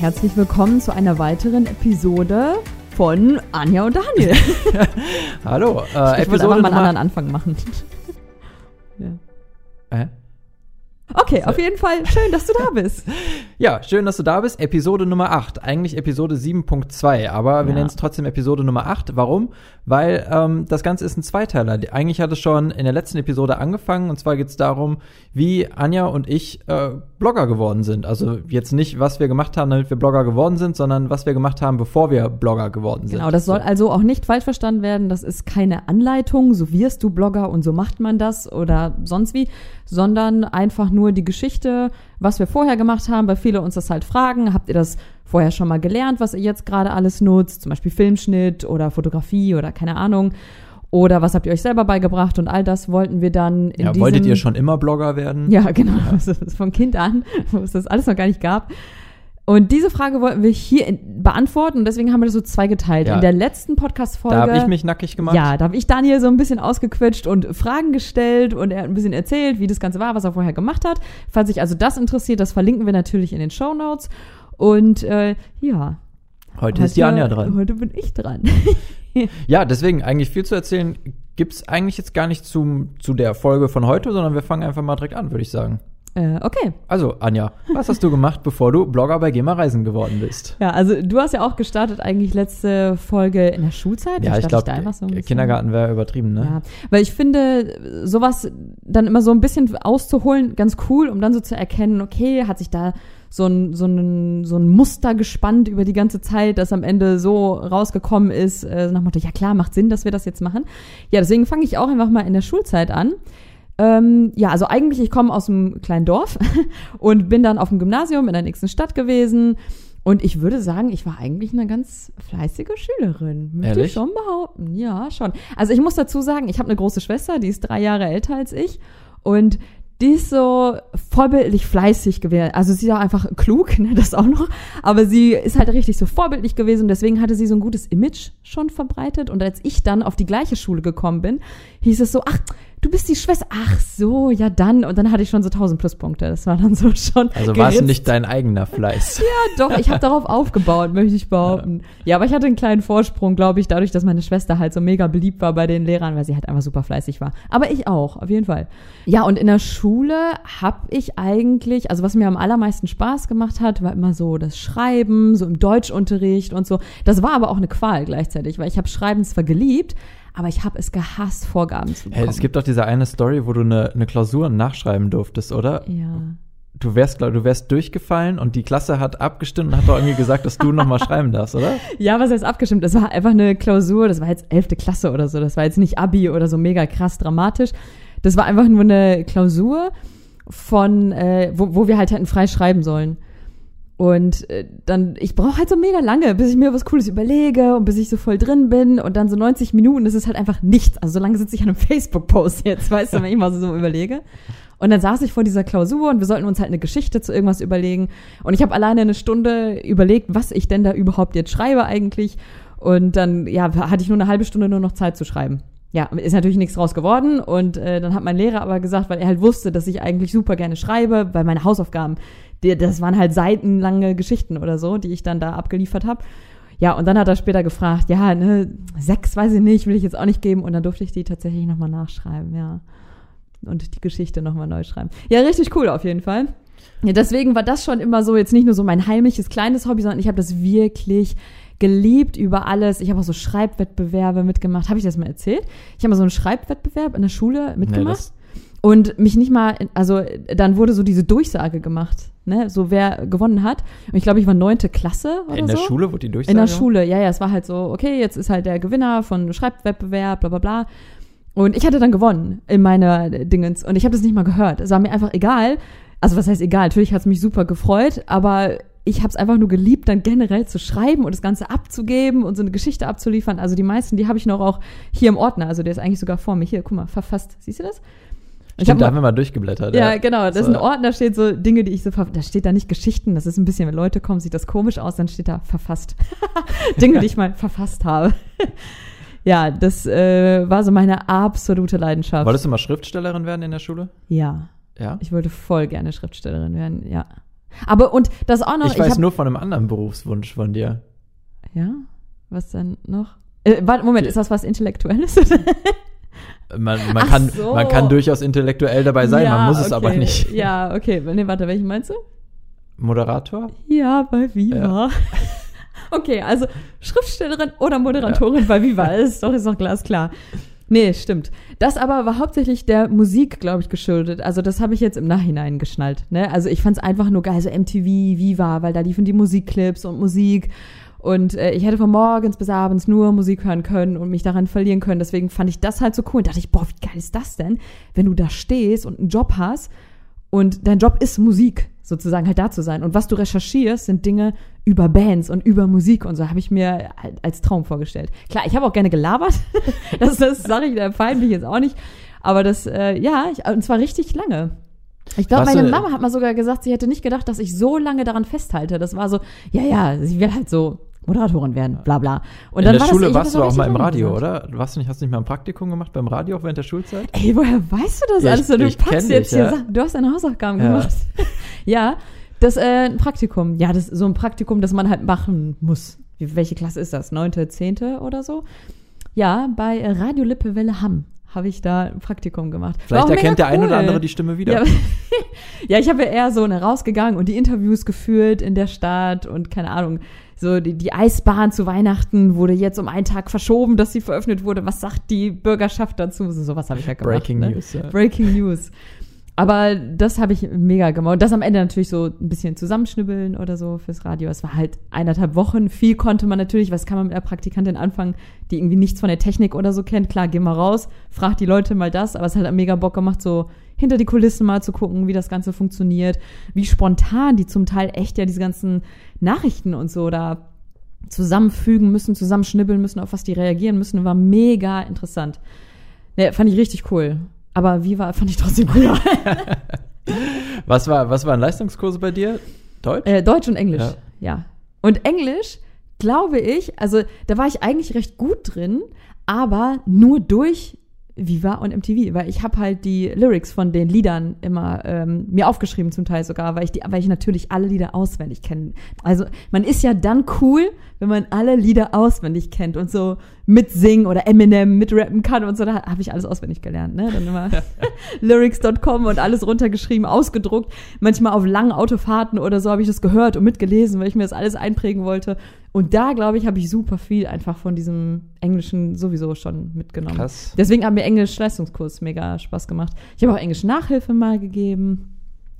herzlich willkommen zu einer weiteren Episode von Anja und Daniel. Hallo, äh, ich wollte einfach mal einen anderen Anfang machen. ja. Äh? Okay, auf jeden Fall schön, dass du da bist. ja, schön, dass du da bist. Episode Nummer 8. Eigentlich Episode 7.2, aber wir ja. nennen es trotzdem Episode Nummer 8. Warum? Weil ähm, das Ganze ist ein Zweiteiler. Eigentlich hat es schon in der letzten Episode angefangen und zwar geht es darum, wie Anja und ich äh, Blogger geworden sind. Also jetzt nicht, was wir gemacht haben, damit wir Blogger geworden sind, sondern was wir gemacht haben, bevor wir Blogger geworden sind. Genau, das soll also auch nicht falsch verstanden werden. Das ist keine Anleitung, so wirst du Blogger und so macht man das oder sonst wie, sondern einfach nur die Geschichte, was wir vorher gemacht haben, weil viele uns das halt fragen. Habt ihr das vorher schon mal gelernt, was ihr jetzt gerade alles nutzt? Zum Beispiel Filmschnitt oder Fotografie oder keine Ahnung. Oder was habt ihr euch selber beigebracht? Und all das wollten wir dann in Ja, wolltet ihr schon immer Blogger werden? Ja, genau. Ja. Von Kind an, wo es das alles noch gar nicht gab. Und diese Frage wollten wir hier in, beantworten und deswegen haben wir das so zweigeteilt. Ja. In der letzten Podcast-Folge. Da habe ich mich nackig gemacht. Ja, da habe ich Daniel so ein bisschen ausgequetscht und Fragen gestellt und er hat ein bisschen erzählt, wie das Ganze war, was er vorher gemacht hat. Falls sich also das interessiert, das verlinken wir natürlich in den Show Notes. Und äh, ja. Heute, heute ist die Anja dran. Heute bin ich dran. ja, deswegen eigentlich viel zu erzählen gibt's eigentlich jetzt gar nicht zum, zu der Folge von heute, sondern wir fangen einfach mal direkt an, würde ich sagen. Äh, okay. Also, Anja, was hast du gemacht, bevor du Blogger bei GEMA Reisen geworden bist? Ja, also du hast ja auch gestartet eigentlich letzte Folge in der Schulzeit. Ja, ich glaube, so Kindergarten wäre übertrieben, ne? Ja, weil ich finde, sowas dann immer so ein bisschen auszuholen, ganz cool, um dann so zu erkennen, okay, hat sich da so ein, so ein, so ein Muster gespannt über die ganze Zeit, das am Ende so rausgekommen ist, äh, nach dem Motto, ja klar, macht Sinn, dass wir das jetzt machen. Ja, deswegen fange ich auch einfach mal in der Schulzeit an. Ähm, ja, also eigentlich, ich komme aus einem kleinen Dorf und bin dann auf dem Gymnasium in der nächsten Stadt gewesen. Und ich würde sagen, ich war eigentlich eine ganz fleißige Schülerin. Möchte Ehrlich? ich schon behaupten. Ja, schon. Also ich muss dazu sagen, ich habe eine große Schwester, die ist drei Jahre älter als ich. Und die ist so vorbildlich fleißig gewesen. Also sie ist auch einfach klug, ne, das auch noch. Aber sie ist halt richtig so vorbildlich gewesen und deswegen hatte sie so ein gutes Image schon verbreitet. Und als ich dann auf die gleiche Schule gekommen bin, hieß es so, ach, du bist die Schwester. Ach so, ja dann. Und dann hatte ich schon so 1000 Pluspunkte. Das war dann so schon. Also war es nicht dein eigener Fleiß. ja, doch. Ich habe darauf aufgebaut, möchte ich behaupten. Ja. ja, aber ich hatte einen kleinen Vorsprung, glaube ich, dadurch, dass meine Schwester halt so mega beliebt war bei den Lehrern, weil sie halt einfach super fleißig war. Aber ich auch, auf jeden Fall. Ja, und in der Schule habe ich eigentlich, also was mir am allermeisten Spaß gemacht hat, war immer so das Schreiben, so im Deutschunterricht und so. Das war aber auch eine Qual gleichzeitig, weil ich habe Schreiben zwar geliebt, aber ich habe es gehasst, Vorgaben zu bekommen. Hey, es gibt doch diese eine Story, wo du eine, eine Klausur nachschreiben durftest, oder? Ja. Du wärst, du wärst durchgefallen und die Klasse hat abgestimmt und hat doch irgendwie gesagt, dass du nochmal schreiben darfst, oder? Ja, was heißt abgestimmt? Das war einfach eine Klausur, das war jetzt elfte Klasse oder so. Das war jetzt nicht Abi oder so mega krass dramatisch. Das war einfach nur eine Klausur von, äh, wo, wo wir halt hätten frei schreiben sollen. Und äh, dann, ich brauche halt so mega lange, bis ich mir was Cooles überlege und bis ich so voll drin bin. Und dann so 90 Minuten, das ist halt einfach nichts. Also so lange sitze ich an einem Facebook-Post jetzt, weißt du, wenn ich mal so, überlege. Und dann saß ich vor dieser Klausur und wir sollten uns halt eine Geschichte zu irgendwas überlegen. Und ich habe alleine eine Stunde überlegt, was ich denn da überhaupt jetzt schreibe eigentlich. Und dann, ja, hatte ich nur eine halbe Stunde nur noch Zeit zu schreiben. Ja, ist natürlich nichts draus geworden. Und äh, dann hat mein Lehrer aber gesagt, weil er halt wusste, dass ich eigentlich super gerne schreibe, weil meine Hausaufgaben die, das waren halt seitenlange Geschichten oder so, die ich dann da abgeliefert habe. Ja, und dann hat er später gefragt, ja, ne, sechs weiß ich nicht, will ich jetzt auch nicht geben. Und dann durfte ich die tatsächlich nochmal nachschreiben, ja. Und die Geschichte nochmal neu schreiben. Ja, richtig cool auf jeden Fall. Ja, deswegen war das schon immer so, jetzt nicht nur so mein heimliches kleines Hobby, sondern ich habe das wirklich geliebt über alles. Ich habe auch so Schreibwettbewerbe mitgemacht. Habe ich das mal erzählt? Ich habe mal so einen Schreibwettbewerb in der Schule mitgemacht. Nee, und mich nicht mal, also dann wurde so diese Durchsage gemacht ne, so wer gewonnen hat. Und ich glaube, ich war neunte Klasse oder In der so. Schule wurde die Durchsage? In der Schule, ja, ja. Es war halt so, okay, jetzt ist halt der Gewinner von Schreibwettbewerb, bla bla bla. Und ich hatte dann gewonnen in meiner Dingens. Und ich habe das nicht mal gehört. Es war mir einfach egal. Also was heißt egal? Natürlich hat es mich super gefreut, aber ich habe es einfach nur geliebt, dann generell zu schreiben und das Ganze abzugeben und so eine Geschichte abzuliefern. Also die meisten, die habe ich noch auch hier im Ordner. Also der ist eigentlich sogar vor mir. Hier, guck mal, verfasst. Siehst du das? Ich Stimmt, da haben wir mal durchgeblättert. Ja, ja. genau. Das so. ist ein Ordner, steht so Dinge, die ich so, da steht da nicht Geschichten, das ist ein bisschen, wenn Leute kommen, sieht das komisch aus, dann steht da verfasst. Dinge, die ich mal verfasst habe. ja, das äh, war so meine absolute Leidenschaft. Wolltest du mal Schriftstellerin werden in der Schule? Ja. Ja? Ich wollte voll gerne Schriftstellerin werden, ja. Aber und das auch noch. Ich weiß hab, nur von einem anderen Berufswunsch von dir. Ja? Was denn noch? Äh, warte, Moment, ist das was Intellektuelles? Man, man, kann, so. man kann durchaus intellektuell dabei sein, man muss es okay. aber nicht. Ja, okay. Nee, warte, welchen meinst du? Moderator? Ja, bei Viva. Okay, also Schriftstellerin oder Moderatorin bei Viva, ist doch, ist doch glasklar. Nee, stimmt. Das aber war hauptsächlich der Musik, glaube ich, geschuldet. Also das habe ich jetzt im Nachhinein geschnallt. Ne? Also ich fand es einfach nur geil, so MTV, Viva, weil da liefen die Musikclips und Musik. Und äh, ich hätte von morgens bis abends nur Musik hören können und mich daran verlieren können. Deswegen fand ich das halt so cool. Und dachte ich, boah, wie geil ist das denn, wenn du da stehst und einen Job hast und dein Job ist Musik, sozusagen halt da zu sein. Und was du recherchierst, sind Dinge über Bands und über Musik und so, habe ich mir halt als Traum vorgestellt. Klar, ich habe auch gerne gelabert. das das sage ich, da fallen mich jetzt auch nicht. Aber das, äh, ja, ich, und zwar richtig lange. Ich glaube, meine Mama hat mal sogar gesagt, sie hätte nicht gedacht, dass ich so lange daran festhalte. Das war so, ja, ja, sie will halt so Moderatorin werden, bla bla. Und In dann der war Schule warst du auch mal im Radio, oder? Warst du nicht, hast du nicht mal ein Praktikum gemacht beim Radio auch während der Schulzeit? Ey, woher weißt du das Ja, alles? ich- du ich packst jetzt dich, hier ja. Sachen. Du hast deine Hausaufgaben Ja. gemacht. ja, das äh, ein Praktikum. Ja, das ist so ein Praktikum, das man halt machen muss. Wie, welche Klasse ist das? Neunte, zehnte oder so? Ja, bei Radio Lippewelle Hamm habe ich da ein Praktikum gemacht. Vielleicht erkennt der ein cool. oder andere die Stimme wieder. Ja, ja, ich habe ja eher so ne, rausgegangen und die Interviews geführt in der Stadt und keine Ahnung, so die, die Eisbahn zu Weihnachten wurde jetzt um einen Tag verschoben, dass sie veröffentlicht wurde. Was sagt die Bürgerschaft dazu? So, sowas habe ich ja gemacht. Breaking ne? News. Ja. Breaking News. Aber das habe ich mega gemacht. Und das am Ende natürlich so ein bisschen zusammenschnibbeln oder so fürs Radio. Es war halt eineinhalb Wochen. Viel konnte man natürlich, was kann man mit einer Praktikantin anfangen, die irgendwie nichts von der Technik oder so kennt. Klar, geh mal raus, frag die Leute mal das. Aber es hat mega Bock gemacht, so hinter die Kulissen mal zu gucken, wie das Ganze funktioniert. Wie spontan die zum Teil echt ja diese ganzen Nachrichten und so da zusammenfügen müssen, zusammenschnibbeln müssen, auf was die reagieren müssen. War mega interessant. Ne, fand ich richtig cool. Aber wie war, fand ich trotzdem cooler. Was, war, was waren Leistungskurse bei dir? Deutsch? Äh, Deutsch und Englisch, Ja. ja. Und Englisch, glaube ich, also da war ich eigentlich recht gut drin, aber nur durch Viva und MTV, weil ich habe halt die Lyrics von den Liedern immer ähm, mir aufgeschrieben, zum Teil sogar, weil ich die, weil ich natürlich alle Lieder auswendig kenne. Also man ist ja dann cool, wenn man alle Lieder auswendig kennt und so mitsingen oder Eminem mitrappen kann und so. Da habe ich alles auswendig gelernt, ne? Dann immer lyrics.com und alles runtergeschrieben, ausgedruckt. Manchmal auf langen Autofahrten oder so habe ich das gehört und mitgelesen, weil ich mir das alles einprägen wollte. Und da, glaube ich, habe ich super viel einfach von diesem Englischen sowieso schon mitgenommen. Krass. Deswegen hat mir Englisch-Leistungskurs mega Spaß gemacht. Ich habe auch Englisch-Nachhilfe mal gegeben.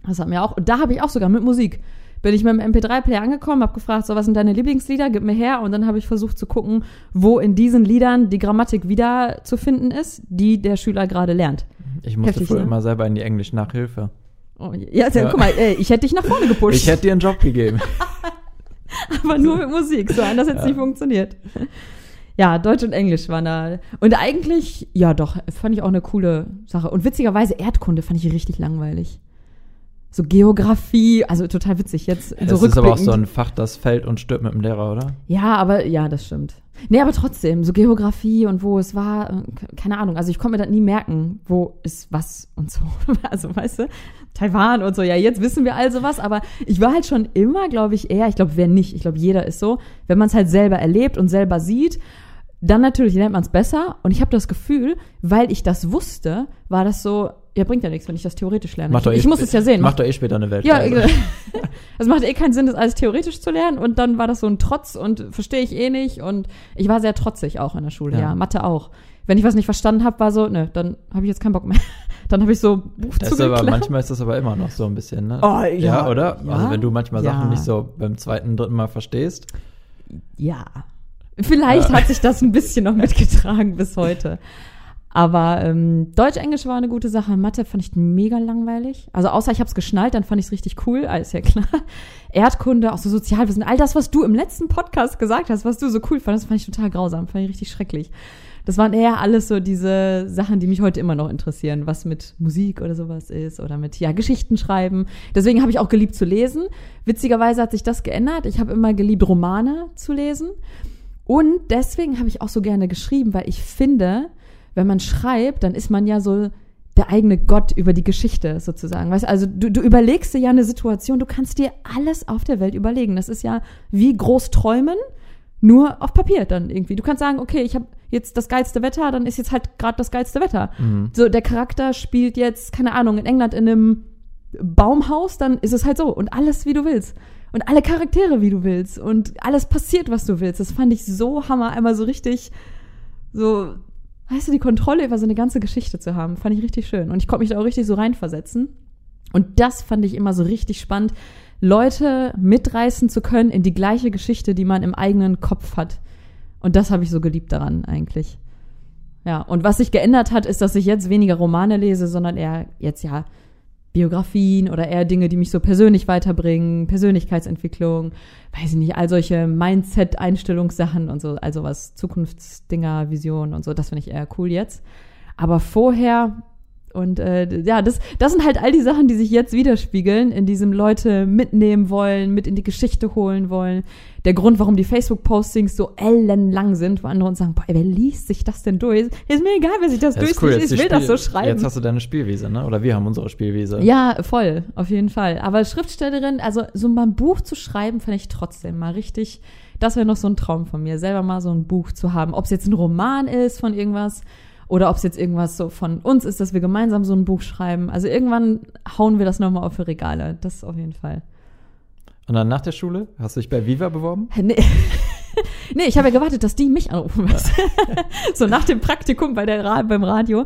Das hat mir auch, und da habe ich auch sogar mit Musik. Bin ich mit dem MP3-Player angekommen, habe gefragt, so was sind deine Lieblingslieder, gib mir her. Und dann habe ich versucht zu gucken, wo in diesen Liedern die Grammatik wieder zu finden ist, die der Schüler gerade lernt. Ich musste Heftig, früher ne? immer selber in die Englisch-Nachhilfe. Oh, ja, also, Ja. guck mal, äh, ich hätte dich nach vorne gepusht, Ich hätte dir einen Job gegeben. aber nur mit Musik. So anders hätte es Ja. nicht funktioniert. Ja, Deutsch und Englisch waren da. Und eigentlich, ja doch, fand ich auch eine coole Sache. Und witzigerweise Erdkunde fand ich richtig langweilig. So Geografie, also total witzig jetzt. Das so ist aber auch so ein Fach, das fällt und stirbt mit dem Lehrer, oder? Ja, aber ja, das stimmt. Nee, aber trotzdem, so Geografie und wo es war, äh, keine Ahnung. Also ich konnte mir das nie merken, wo ist was und so. Also weißt du, Taiwan und so. Ja, jetzt wissen wir also was, aber ich war halt schon immer, glaube ich, eher, ich glaube, wer nicht, ich glaube, jeder ist so, wenn man es halt selber erlebt und selber sieht, dann natürlich lernt man es besser. Und ich habe das Gefühl, weil ich das wusste, war das so, ja, bringt ja nichts, wenn ich das theoretisch lerne. Macht doch ich eh ich muss es ja sehen. Macht doch eh später eine Welt. Ja, es macht eh keinen Sinn, das alles theoretisch zu lernen. Und dann war das so ein Trotz und verstehe ich eh nicht. Und ich war sehr trotzig auch in der Schule, ja. Ja. Mathe auch. Wenn ich was nicht verstanden habe, war so, ne, dann habe ich jetzt keinen Bock mehr. dann habe ich so Buch Das ist aber, manchmal ist das aber immer noch so ein bisschen, ne? Oh, ja. oder? Ja. Also wenn du manchmal Ja. Sachen nicht so beim zweiten, dritten Mal verstehst. Ja. Vielleicht Ja. hat sich das ein bisschen noch mitgetragen bis heute. Aber ähm, Deutsch-Englisch war eine gute Sache. Mathe fand ich mega langweilig. Also außer ich habe es geschnallt, dann fand ich es richtig cool, alles ja klar. Erdkunde, auch so Sozialwissen, all das, was du im letzten Podcast gesagt hast, was du so cool fandest, fand ich total grausam, fand ich richtig schrecklich. Das waren eher alles so diese Sachen, die mich heute immer noch interessieren, was mit Musik oder sowas ist oder mit ja Geschichten schreiben. Deswegen habe ich auch geliebt zu lesen. Witzigerweise hat sich das geändert. Ich habe immer geliebt Romane zu lesen und deswegen habe ich auch so gerne geschrieben, weil ich finde, wenn man schreibt, dann ist man ja so der eigene Gott über die Geschichte sozusagen. Weißt also du, du überlegst dir ja eine Situation, du kannst dir alles auf der Welt überlegen. Das ist ja wie groß träumen, nur auf Papier dann irgendwie. Du kannst sagen, okay, ich habe jetzt das geilste Wetter, dann ist jetzt halt gerade das geilste Wetter. Mhm. So der Charakter spielt jetzt keine Ahnung in England in einem Baumhaus, dann ist es halt so und alles wie du willst und alle Charaktere wie du willst und alles passiert, was du willst. Das fand ich so hammer, einmal so richtig so weißt du, die Kontrolle über so eine ganze Geschichte zu haben, fand ich richtig schön. Und ich konnte mich da auch richtig so reinversetzen. Und das fand ich immer so richtig spannend, Leute mitreißen zu können in die gleiche Geschichte, die man im eigenen Kopf hat. Und das habe ich so geliebt daran eigentlich. Ja, und was sich geändert hat, ist, dass ich jetzt weniger Romane lese, sondern eher jetzt ja Biografien oder eher Dinge, die mich so persönlich weiterbringen, Persönlichkeitsentwicklung, weiß ich nicht, all solche Mindset-Einstellungssachen und so, also was Zukunftsdinger, Visionen und so, das finde ich eher cool jetzt. Aber vorher und äh, ja, das, das sind halt all die Sachen, die sich jetzt widerspiegeln, in diesem Leute mitnehmen wollen, mit in die Geschichte holen wollen. Der Grund, warum die Facebook-Postings so ellenlang sind, wo andere uns sagen, boah, wer liest sich das denn durch? Ist mir egal, wer sich das, das durchliest, cool, ich will Spiel, das so schreiben. Jetzt hast du deine Spielwiese, ne? Oder wir haben unsere Spielwiese. Ja, voll, auf jeden Fall. Aber Schriftstellerin, also so mal ein Buch zu schreiben, finde ich trotzdem mal richtig, das wäre noch so ein Traum von mir, selber mal so ein Buch zu haben. Ob es jetzt ein Roman ist von irgendwas oder ob es jetzt irgendwas so von uns ist, dass wir gemeinsam so ein Buch schreiben. Also irgendwann hauen wir das nochmal auf die Regale. Das auf jeden Fall. Und dann nach der Schule? Hast du dich bei Viva beworben? Nee. nee, ich habe ja gewartet, dass die mich anrufen. so nach dem Praktikum bei der, beim Radio.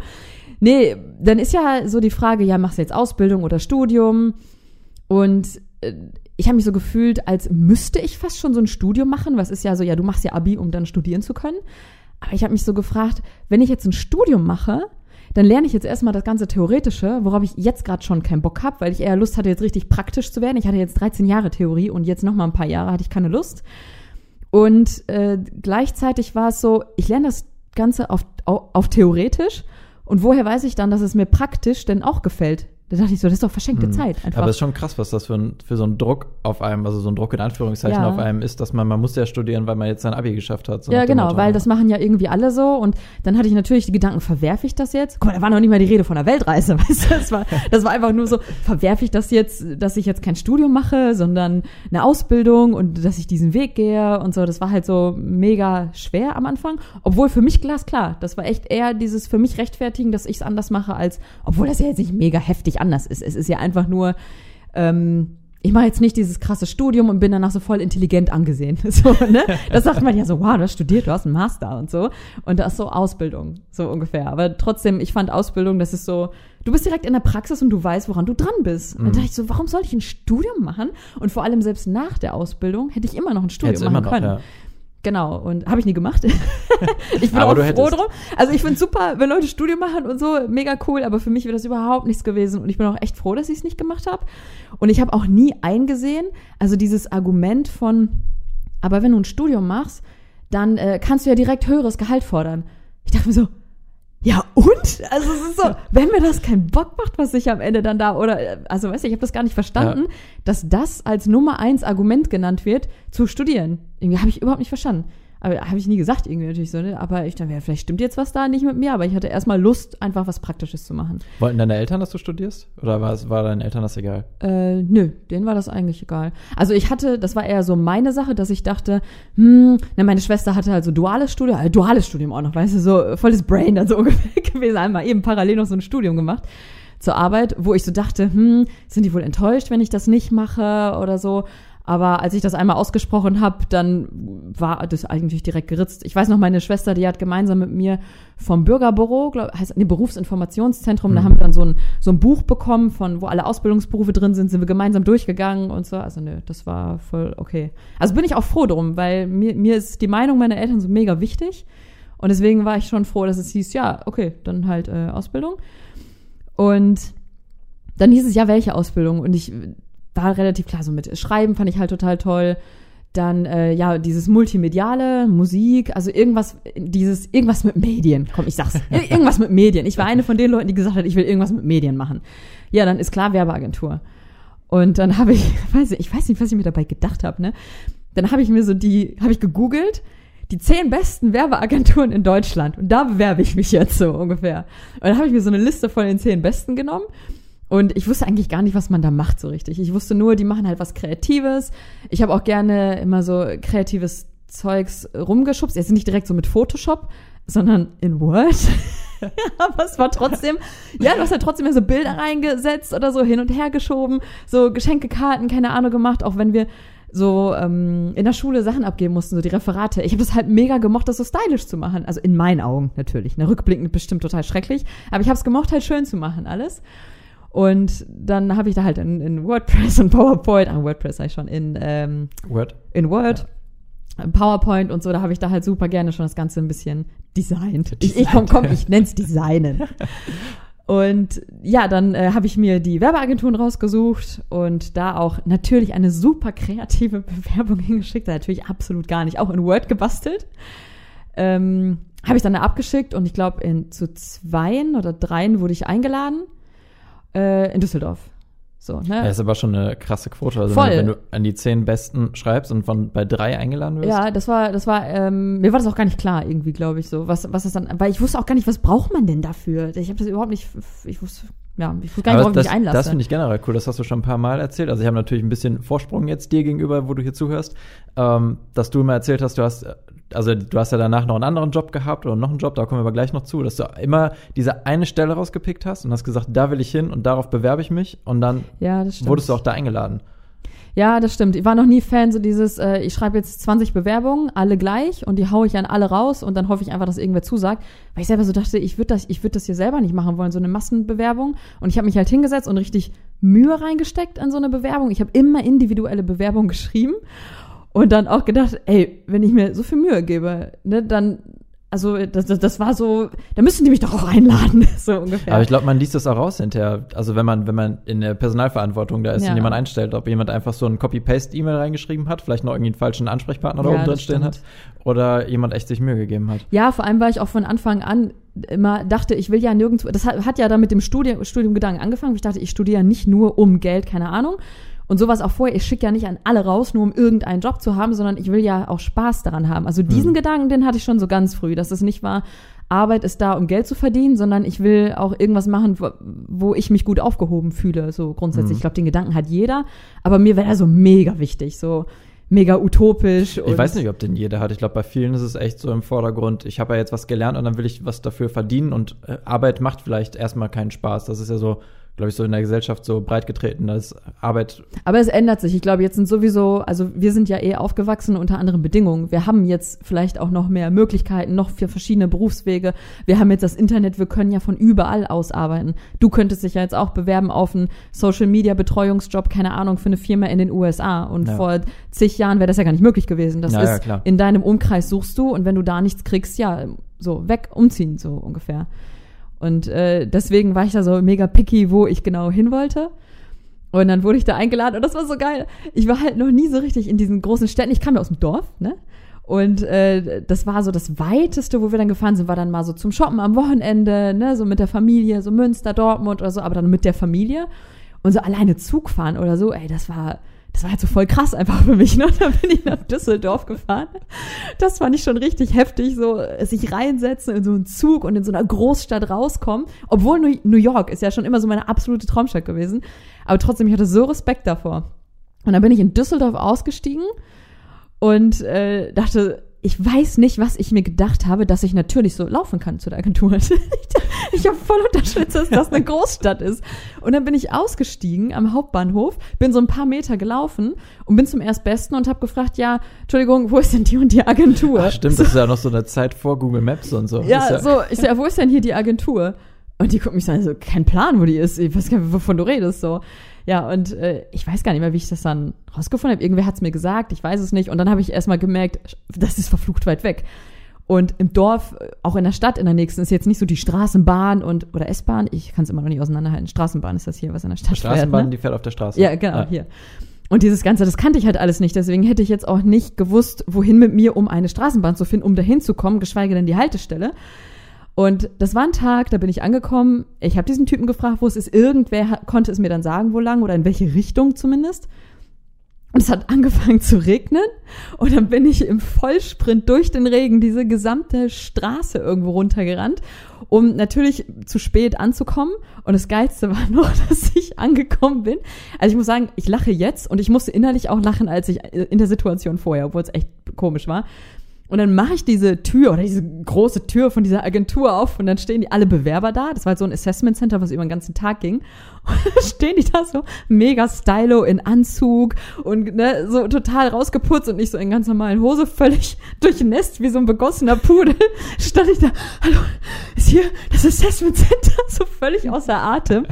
Nee, dann ist ja so die Frage, ja, machst du jetzt Ausbildung oder Studium? Und äh, ich habe mich so gefühlt, als müsste ich fast schon so ein Studium machen. Was ist ja so, ja, du machst ja Abi, um dann studieren zu können. Aber ich habe mich so gefragt, wenn ich jetzt ein Studium mache, dann lerne ich jetzt erstmal das ganze Theoretische, worauf ich jetzt gerade schon keinen Bock habe, weil ich eher Lust hatte, jetzt richtig praktisch zu werden. Ich hatte jetzt 13 Jahre Theorie und jetzt noch mal ein paar Jahre hatte ich keine Lust. Und äh, gleichzeitig war es so, ich lerne das Ganze auf, auf, auf theoretisch und woher weiß ich dann, dass es mir praktisch denn auch gefällt? Da dachte ich so, das ist doch verschenkte hm. Zeit. Einfach. Aber es ist schon krass, was das für, ein, für so ein Druck auf einem, also so ein Druck in Anführungszeichen ja. auf einem ist, dass man, man muss ja studieren, weil man jetzt sein Abi geschafft hat. So ja, genau, Motto, weil ja. das machen ja irgendwie alle so. Und dann hatte ich natürlich die Gedanken, verwerfe ich das jetzt? Guck mal, da war noch nicht mal die Rede von einer Weltreise, weißt du? Das war, das war einfach nur so, verwerfe ich das jetzt, dass ich jetzt kein Studium mache, sondern eine Ausbildung und dass ich diesen Weg gehe und so. Das war halt so mega schwer am Anfang. Obwohl für mich glasklar, das war echt eher dieses für mich rechtfertigen, dass ich es anders mache, als, obwohl das ja jetzt nicht mega heftig völlig anders ist. Es ist ja einfach nur, ähm, ich mache jetzt nicht dieses krasse Studium und bin danach so voll intelligent angesehen. So, ne? Das sagt man ja so, wow, du hast studiert, du hast einen Master und so. Und das ist so Ausbildung, so ungefähr. Aber trotzdem, ich fand Ausbildung, das ist so, du bist direkt in der Praxis und du weißt, woran du dran bist. Mhm. Und da dachte ich so, warum soll ich ein Studium machen? Und vor allem selbst nach der Ausbildung hätte ich immer noch ein Studium Jetzt machen können. Noch, ja. Genau, und habe ich nie gemacht. ich bin aber auch froh hättest. drum. Also ich finde super, wenn Leute Studium machen und so, mega cool, aber für mich wäre das überhaupt nichts gewesen und ich bin auch echt froh, dass ich es nicht gemacht habe. Und ich habe auch nie eingesehen, also dieses Argument von, aber wenn du ein Studium machst, dann äh, kannst du ja direkt höheres Gehalt fordern. Ich dachte mir so, ja und? Also es ist so, wenn mir das keinen Bock macht, was ich am Ende dann da oder also weißt du, ich habe das gar nicht verstanden, ja. dass das als Nummer eins Argument genannt wird zu studieren. Irgendwie habe ich überhaupt nicht verstanden. Aber habe ich nie gesagt, irgendwie natürlich so, ne? Aber ich dachte, ja, vielleicht stimmt jetzt was da nicht mit mir, aber ich hatte erstmal Lust, einfach was Praktisches zu machen. Wollten deine Eltern, dass du studierst? Oder war, es, war deinen Eltern das egal? Äh, nö, denen war das eigentlich egal. Also ich hatte, das war eher so meine Sache, dass ich dachte, hm, ne, meine Schwester hatte halt so duales Studium, äh, duales Studium auch noch, weißt du, so volles Brain dann so ungefähr gewesen, einmal eben parallel noch so ein Studium gemacht zur Arbeit, wo ich so dachte, hm, sind die wohl enttäuscht, wenn ich das nicht mache oder so. Aber als ich das einmal ausgesprochen habe, dann war das eigentlich direkt geritzt. Ich weiß noch, meine Schwester, die hat gemeinsam mit mir vom Bürgerbüro, glaub, heißt nee, Berufsinformationszentrum, mhm. da haben wir dann so ein, so ein Buch bekommen, von wo alle Ausbildungsberufe drin sind, sind wir gemeinsam durchgegangen und so. Also nö, das war voll okay. Also bin ich auch froh drum, weil mir, mir ist die Meinung meiner Eltern so mega wichtig. Und deswegen war ich schon froh, dass es hieß, ja, okay, dann halt äh, Ausbildung. Und dann hieß es ja, welche Ausbildung? Und ich war relativ klar, so mit Schreiben fand ich halt total toll. Dann, äh, ja, dieses Multimediale, Musik, also irgendwas, dieses, irgendwas mit Medien. Komm, ich sag's. irgendwas mit Medien. Ich war eine von den Leuten, die gesagt hat, ich will irgendwas mit Medien machen. Ja, dann ist klar Werbeagentur. Und dann habe ich, weiß ich, ich weiß nicht, was ich mir dabei gedacht habe, ne? Dann habe ich mir so die, habe ich gegoogelt, die zehn besten Werbeagenturen in Deutschland. Und da bewerbe ich mich jetzt so ungefähr. Und dann habe ich mir so eine Liste von den zehn besten genommen. Und ich wusste eigentlich gar nicht, was man da macht so richtig. Ich wusste nur, die machen halt was Kreatives. Ich habe auch gerne immer so kreatives Zeugs rumgeschubst. Jetzt nicht direkt so mit Photoshop, sondern in Word. aber es war trotzdem, ja, du hast ja trotzdem so Bilder reingesetzt oder so hin und her geschoben, so Geschenkekarten, keine Ahnung gemacht, auch wenn wir so ähm, in der Schule Sachen abgeben mussten, so die Referate. Ich habe das halt mega gemocht, das so stylisch zu machen. Also in meinen Augen natürlich. Ne, rückblickend bestimmt total schrecklich. Aber ich habe es gemocht, halt schön zu machen, alles. Und dann habe ich da halt in, in WordPress und PowerPoint, ah, WordPress sag ich schon, in ähm, Word. In Word. Ja. PowerPoint und so, da habe ich da halt super gerne schon das Ganze ein bisschen designt. Ich, ich komm, komm, ich nenn's Designen. Und ja, dann äh, habe ich mir die Werbeagenturen rausgesucht und da auch natürlich eine super kreative Bewerbung hingeschickt. Natürlich absolut gar nicht, auch in Word gebastelt. Ähm, habe ich dann da abgeschickt und ich glaube, in zu zweien oder dreien wurde ich eingeladen äh, in Düsseldorf. So, ne? Das ist aber schon eine krasse Quote. Also Voll. wenn du an die zehn Besten schreibst und von bei drei eingeladen wirst. Ja, das war, das war, ähm, mir war das auch gar nicht klar irgendwie, glaube ich, so, was, was das dann, weil ich wusste auch gar nicht, was braucht man denn dafür? Ich habe das überhaupt nicht, ich wusste, ja, ich wusste gar nicht, ich das, mich einlasse. Das finde ich generell cool, das hast du schon ein paar Mal erzählt. Also ich habe natürlich ein bisschen Vorsprung jetzt dir gegenüber, wo du hier zuhörst, ähm, dass du immer erzählt hast, du hast also du hast ja danach noch einen anderen Job gehabt oder noch einen Job, da kommen wir aber gleich noch zu, dass du immer diese eine Stelle rausgepickt hast und hast gesagt, da will ich hin und darauf bewerbe ich mich und dann ja, wurdest du auch da eingeladen. Ja, das stimmt. Ich war noch nie Fan so dieses, äh, ich schreibe jetzt 20 Bewerbungen, alle gleich und die haue ich an alle raus und dann hoffe ich einfach, dass irgendwer zusagt. Weil ich selber so dachte, ich würde das, ich würde das hier selber nicht machen wollen, so eine Massenbewerbung. Und ich habe mich halt hingesetzt und richtig Mühe reingesteckt an so eine Bewerbung. Ich habe immer individuelle Bewerbungen geschrieben und dann auch gedacht, ey, wenn ich mir so viel Mühe gebe, ne, dann, also das, das, das war so, da müssen die mich doch auch einladen, so ungefähr. Aber ich glaube, man liest das auch raus hinterher. Also wenn man, wenn man in der Personalverantwortung da ist Ja. und jemand einstellt, ob jemand einfach so ein Copy-Paste-E-Mail reingeschrieben hat, vielleicht noch irgendwie einen falschen Ansprechpartner da Ja, oben drin stehen hat, oder jemand echt sich Mühe gegeben hat. Ja, vor allem, weil ich auch von Anfang an immer dachte, ich will ja nirgendwo, das hat, hat ja dann mit dem Studium, Studiumgedanken angefangen. Ich dachte, ich studiere ja nicht nur um Geld, keine Ahnung. Und sowas auch vorher, ich schicke ja nicht an alle raus, nur um irgendeinen Job zu haben, sondern ich will ja auch Spaß daran haben. Also diesen Hm. Gedanken, den hatte ich schon so ganz früh, dass es nicht war, Arbeit ist da, um Geld zu verdienen, sondern ich will auch irgendwas machen, wo, wo ich mich gut aufgehoben fühle, so grundsätzlich. Hm. Ich glaube, den Gedanken hat jeder, aber mir wäre er so mega wichtig, so mega utopisch. Ich weiß nicht, ob den jeder hat. Ich glaube, bei vielen ist es echt so im Vordergrund. Ich habe ja jetzt was gelernt und dann will ich was dafür verdienen und äh, Arbeit macht vielleicht erstmal keinen Spaß. Das ist ja so, glaube ich, so in der Gesellschaft so breit getreten, dass Arbeit Aber es ändert sich. Ich glaube, jetzt sind sowieso, also wir sind ja eh aufgewachsen unter anderen Bedingungen. Wir haben jetzt vielleicht auch noch mehr Möglichkeiten, noch für verschiedene Berufswege. Wir haben jetzt das Internet, wir können ja von überall aus arbeiten. Du könntest dich ja jetzt auch bewerben auf einen Social Media Betreuungsjob, keine Ahnung, für eine Firma in den USA. Und Ja. vor zig Jahren wäre das ja gar nicht möglich gewesen. Das Ja, ist ja, in deinem Umkreis suchst du und wenn du da nichts kriegst, ja, so weg, umziehen, so ungefähr. Und äh, deswegen war ich da so mega picky, wo ich genau hin wollte. Und dann wurde ich da eingeladen und das war so geil. Ich war halt noch nie so richtig in diesen großen Städten. Ich kam ja aus dem Dorf, ne? Und äh, das war so das weiteste, wo wir dann gefahren sind, war dann mal so zum Shoppen am Wochenende, ne, so mit der Familie, so Münster, Dortmund oder so, aber dann mit der Familie. Und so alleine Zug fahren oder so, ey, das war, das war halt so voll krass einfach für mich, ne? Da bin ich nach Düsseldorf gefahren. Das fand ich schon richtig heftig, so äh, sich reinsetzen in so einen Zug und in so einer Großstadt rauskommen. Obwohl New York ist ja schon immer so meine absolute Traumstadt gewesen. Aber trotzdem, ich hatte so Respekt davor. Und dann bin ich in Düsseldorf ausgestiegen und äh, dachte, ich weiß nicht, was ich mir gedacht habe, dass ich natürlich so laufen kann zu der Agentur. ich habe voll unterschätzt, dass das eine Großstadt ist. Und dann bin ich ausgestiegen am Hauptbahnhof, bin so ein paar Meter gelaufen und bin zum Erstbesten und habe gefragt, ja, Entschuldigung, wo ist denn die und die Agentur? Ach, stimmt, das ist ja noch so eine Zeit vor Google Maps und so. Ja, ist so, ich so, ja, wo ist denn hier die Agentur? Und die guckt mich so an, so, kein Plan, wo die ist. Ich weiß gar nicht, wovon du redest, so. Ja, und äh, ich weiß gar nicht mehr, wie ich das dann rausgefunden habe. Irgendwer hat es mir gesagt, ich weiß es nicht. Und dann habe ich erstmal gemerkt, das ist verflucht weit weg. Und im Dorf, äh, auch in der Stadt in der nächsten, ist jetzt nicht so die Straßenbahn und oder S-Bahn. Ich kann es immer noch nicht auseinanderhalten. Straßenbahn ist das hier, was in der Stadt Straßenbahn, fährt. Ne? die fährt auf der Straße. Ja, genau, hier. Und dieses Ganze, das kannte ich halt alles nicht. Deswegen hätte ich jetzt auch nicht gewusst, wohin mit mir, um eine Straßenbahn zu finden, um dahin zu kommen, geschweige denn die Haltestelle. Und das war ein Tag, da bin ich angekommen. Ich habe diesen Typen gefragt, wo es ist. Irgendwer konnte es mir dann sagen, wo lang oder in welche Richtung zumindest. Und es hat angefangen zu regnen und dann bin ich im Vollsprint durch den Regen diese gesamte Straße irgendwo runtergerannt, um natürlich zu spät anzukommen. Und das Geilste war noch, dass ich angekommen bin. Also ich muss sagen, ich lache jetzt und ich musste innerlich auch lachen, als ich in der Situation vorher, obwohl es echt komisch war. Und dann mache ich diese Tür oder diese große Tür von dieser Agentur auf und dann stehen die alle Bewerber da. Das war halt so ein Assessment Center, was über den ganzen Tag ging. Und dann stehen die da so mega stylo in Anzug und ne, so total rausgeputzt und nicht so in ganz normalen Hose, völlig durchnässt wie so ein begossener Pudel. Stand ich da, hallo, ist hier das Assessment Center? So völlig außer Atem.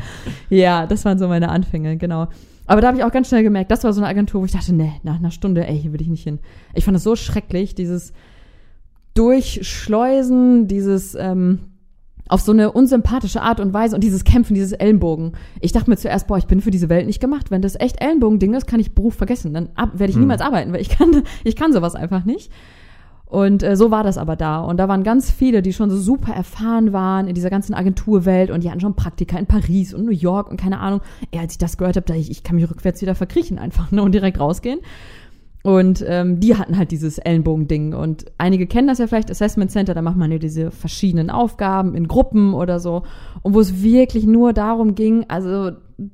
Ja, das waren so meine Anfänge, genau. Aber da habe ich auch ganz schnell gemerkt, das war so eine Agentur, wo ich dachte, nee, nach einer Stunde, ey, hier will ich nicht hin. Ich fand es so schrecklich, dieses Durchschleusen, dieses ähm, auf so eine unsympathische Art und Weise und dieses Kämpfen, dieses Ellenbogen. Ich dachte mir zuerst, boah, ich bin für diese Welt nicht gemacht. Wenn das echt Ellenbogen-Ding ist, kann ich Beruf vergessen. Dann werde ich hm. niemals arbeiten, weil ich kann, ich kann sowas einfach nicht. Und äh, so war das aber da. Und da waren ganz viele, die schon so super erfahren waren in dieser ganzen Agenturwelt und die hatten schon Praktika in Paris und New York und keine Ahnung. Ey, als ich das gehört habe, da ich, ich kann mich rückwärts wieder verkriechen einfach ne, und direkt rausgehen. Und ähm, die hatten halt dieses Ellenbogen-Ding. Und einige kennen das ja vielleicht, Assessment Center, da macht man ja diese verschiedenen Aufgaben in Gruppen oder so. Und wo es wirklich nur darum ging, also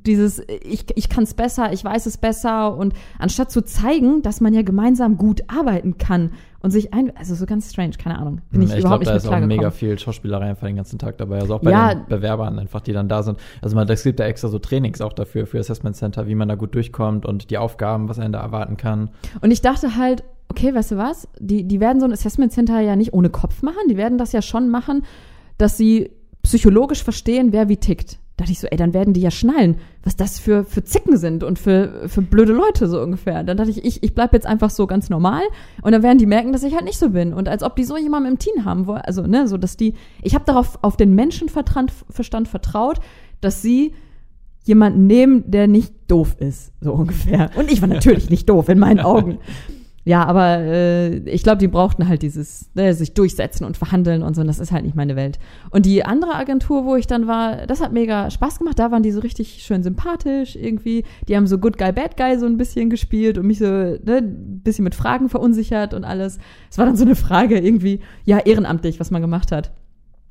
dieses, ich, ich kann es besser, ich weiß es besser. Und anstatt zu zeigen, dass man ja gemeinsam gut arbeiten kann, und sich ein, also so ganz strange, keine Ahnung. Bin ich, ich überhaupt glaub, nicht da ist auch mega viel Schauspielerei einfach den ganzen Tag dabei. Also auch bei ja, den Bewerbern einfach, die dann da sind. Also man, es gibt da extra so Trainings auch dafür, für Assessment Center, wie man da gut durchkommt und die Aufgaben, was einen da erwarten kann. Und ich dachte halt, okay, weißt du was? Die, die werden so ein Assessment Center ja nicht ohne Kopf machen. Die werden das ja schon machen, dass sie psychologisch verstehen, wer wie tickt dachte ich so, ey, dann werden die ja schnallen, was das für, für Zicken sind und für, für blöde Leute so ungefähr. Dann dachte ich, ich, ich bleib jetzt einfach so ganz normal und dann werden die merken, dass ich halt nicht so bin. Und als ob die so jemanden im Team haben wollen, also, ne, so dass die, ich habe darauf auf den Menschenverstand vertraut, dass sie jemanden nehmen, der nicht doof ist, so ungefähr. Und ich war natürlich nicht doof in meinen Augen. Ja, aber äh, ich glaube, die brauchten halt dieses, ne, sich durchsetzen und verhandeln und so. Und das ist halt nicht meine Welt. Und die andere Agentur, wo ich dann war, das hat mega Spaß gemacht. Da waren die so richtig schön sympathisch irgendwie. Die haben so Good Guy, Bad Guy so ein bisschen gespielt und mich so ne, ein bisschen mit Fragen verunsichert und alles. Es war dann so eine Frage irgendwie, ja, ehrenamtlich, was man gemacht hat.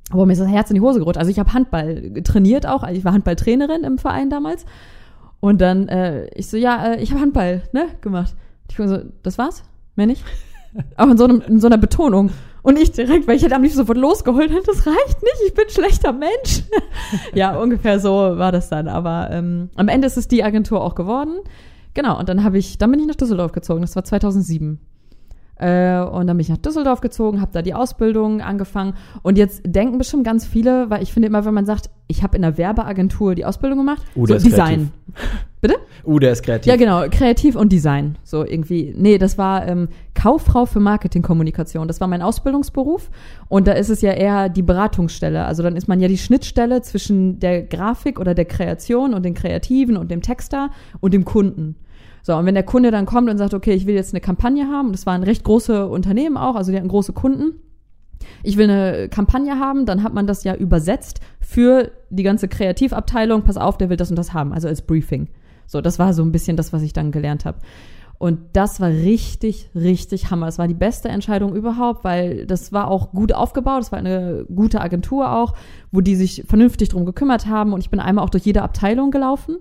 Aber mir ist das Herz in die Hose gerutscht. Also ich habe Handball trainiert auch. Also ich war Handballtrainerin im Verein damals. Und dann, äh, ich so, ja, äh, ich habe Handball, ne, gemacht. Ich war so, das war's? Mehr nicht? Auch in so, einem, in so einer Betonung. Und ich direkt, weil ich hätte am liebsten sofort losgeholt, das reicht nicht, ich bin schlechter Mensch. ja, ungefähr so war das dann. Aber ähm, am Ende ist es die Agentur auch geworden. Genau, und dann habe ich, dann bin ich nach Düsseldorf gezogen. Das war 2007. Äh, und dann bin ich nach Düsseldorf gezogen, habe da die Ausbildung angefangen. Und jetzt denken bestimmt ganz viele, weil ich finde immer, wenn man sagt, ich habe in einer Werbeagentur die Ausbildung gemacht, uh, so Design. Bitte? Uh, der ist kreativ. Ja, genau, kreativ und Design. So irgendwie. Nee, das war ähm, Kauffrau für Marketingkommunikation. Das war mein Ausbildungsberuf. Und da ist es ja eher die Beratungsstelle. Also dann ist man ja die Schnittstelle zwischen der Grafik oder der Kreation und den Kreativen und dem Texter und dem Kunden. So, und wenn der Kunde dann kommt und sagt, okay, ich will jetzt eine Kampagne haben, und das waren recht große Unternehmen auch, also die hatten große Kunden, ich will eine Kampagne haben, dann hat man das ja übersetzt für die ganze Kreativabteilung, pass auf, der will das und das haben, also als Briefing. So, das war so ein bisschen das, was ich dann gelernt habe. Und das war richtig, richtig Hammer. Es war die beste Entscheidung überhaupt, weil das war auch gut aufgebaut. Es war eine gute Agentur auch, wo die sich vernünftig drum gekümmert haben. Und ich bin einmal auch durch jede Abteilung gelaufen.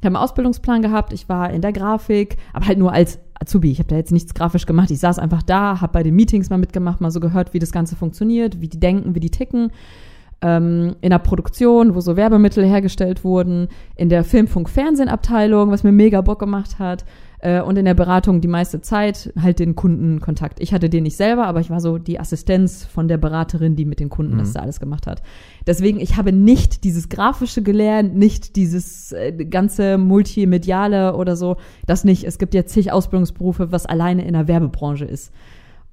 Ich habe einen Ausbildungsplan gehabt, ich war in der Grafik, aber halt nur als Azubi. Ich habe da jetzt nichts grafisch gemacht. Ich saß einfach da, habe bei den Meetings mal mitgemacht, mal so gehört, wie das Ganze funktioniert, wie die denken, wie die ticken. Ähm, in der Produktion, wo so Werbemittel hergestellt wurden, in der Filmfunk-Fernsehen-Abteilung, was mir mega Bock gemacht hat äh, und in der Beratung die meiste Zeit halt den Kundenkontakt. Ich hatte den nicht selber, aber ich war so die Assistenz von der Beraterin, die mit den Kunden mhm. das da alles gemacht hat. Deswegen, ich habe nicht dieses Grafische gelernt, nicht dieses äh, ganze Multimediale oder so. Das nicht. Es gibt ja zig Ausbildungsberufe, was alleine in der Werbebranche ist.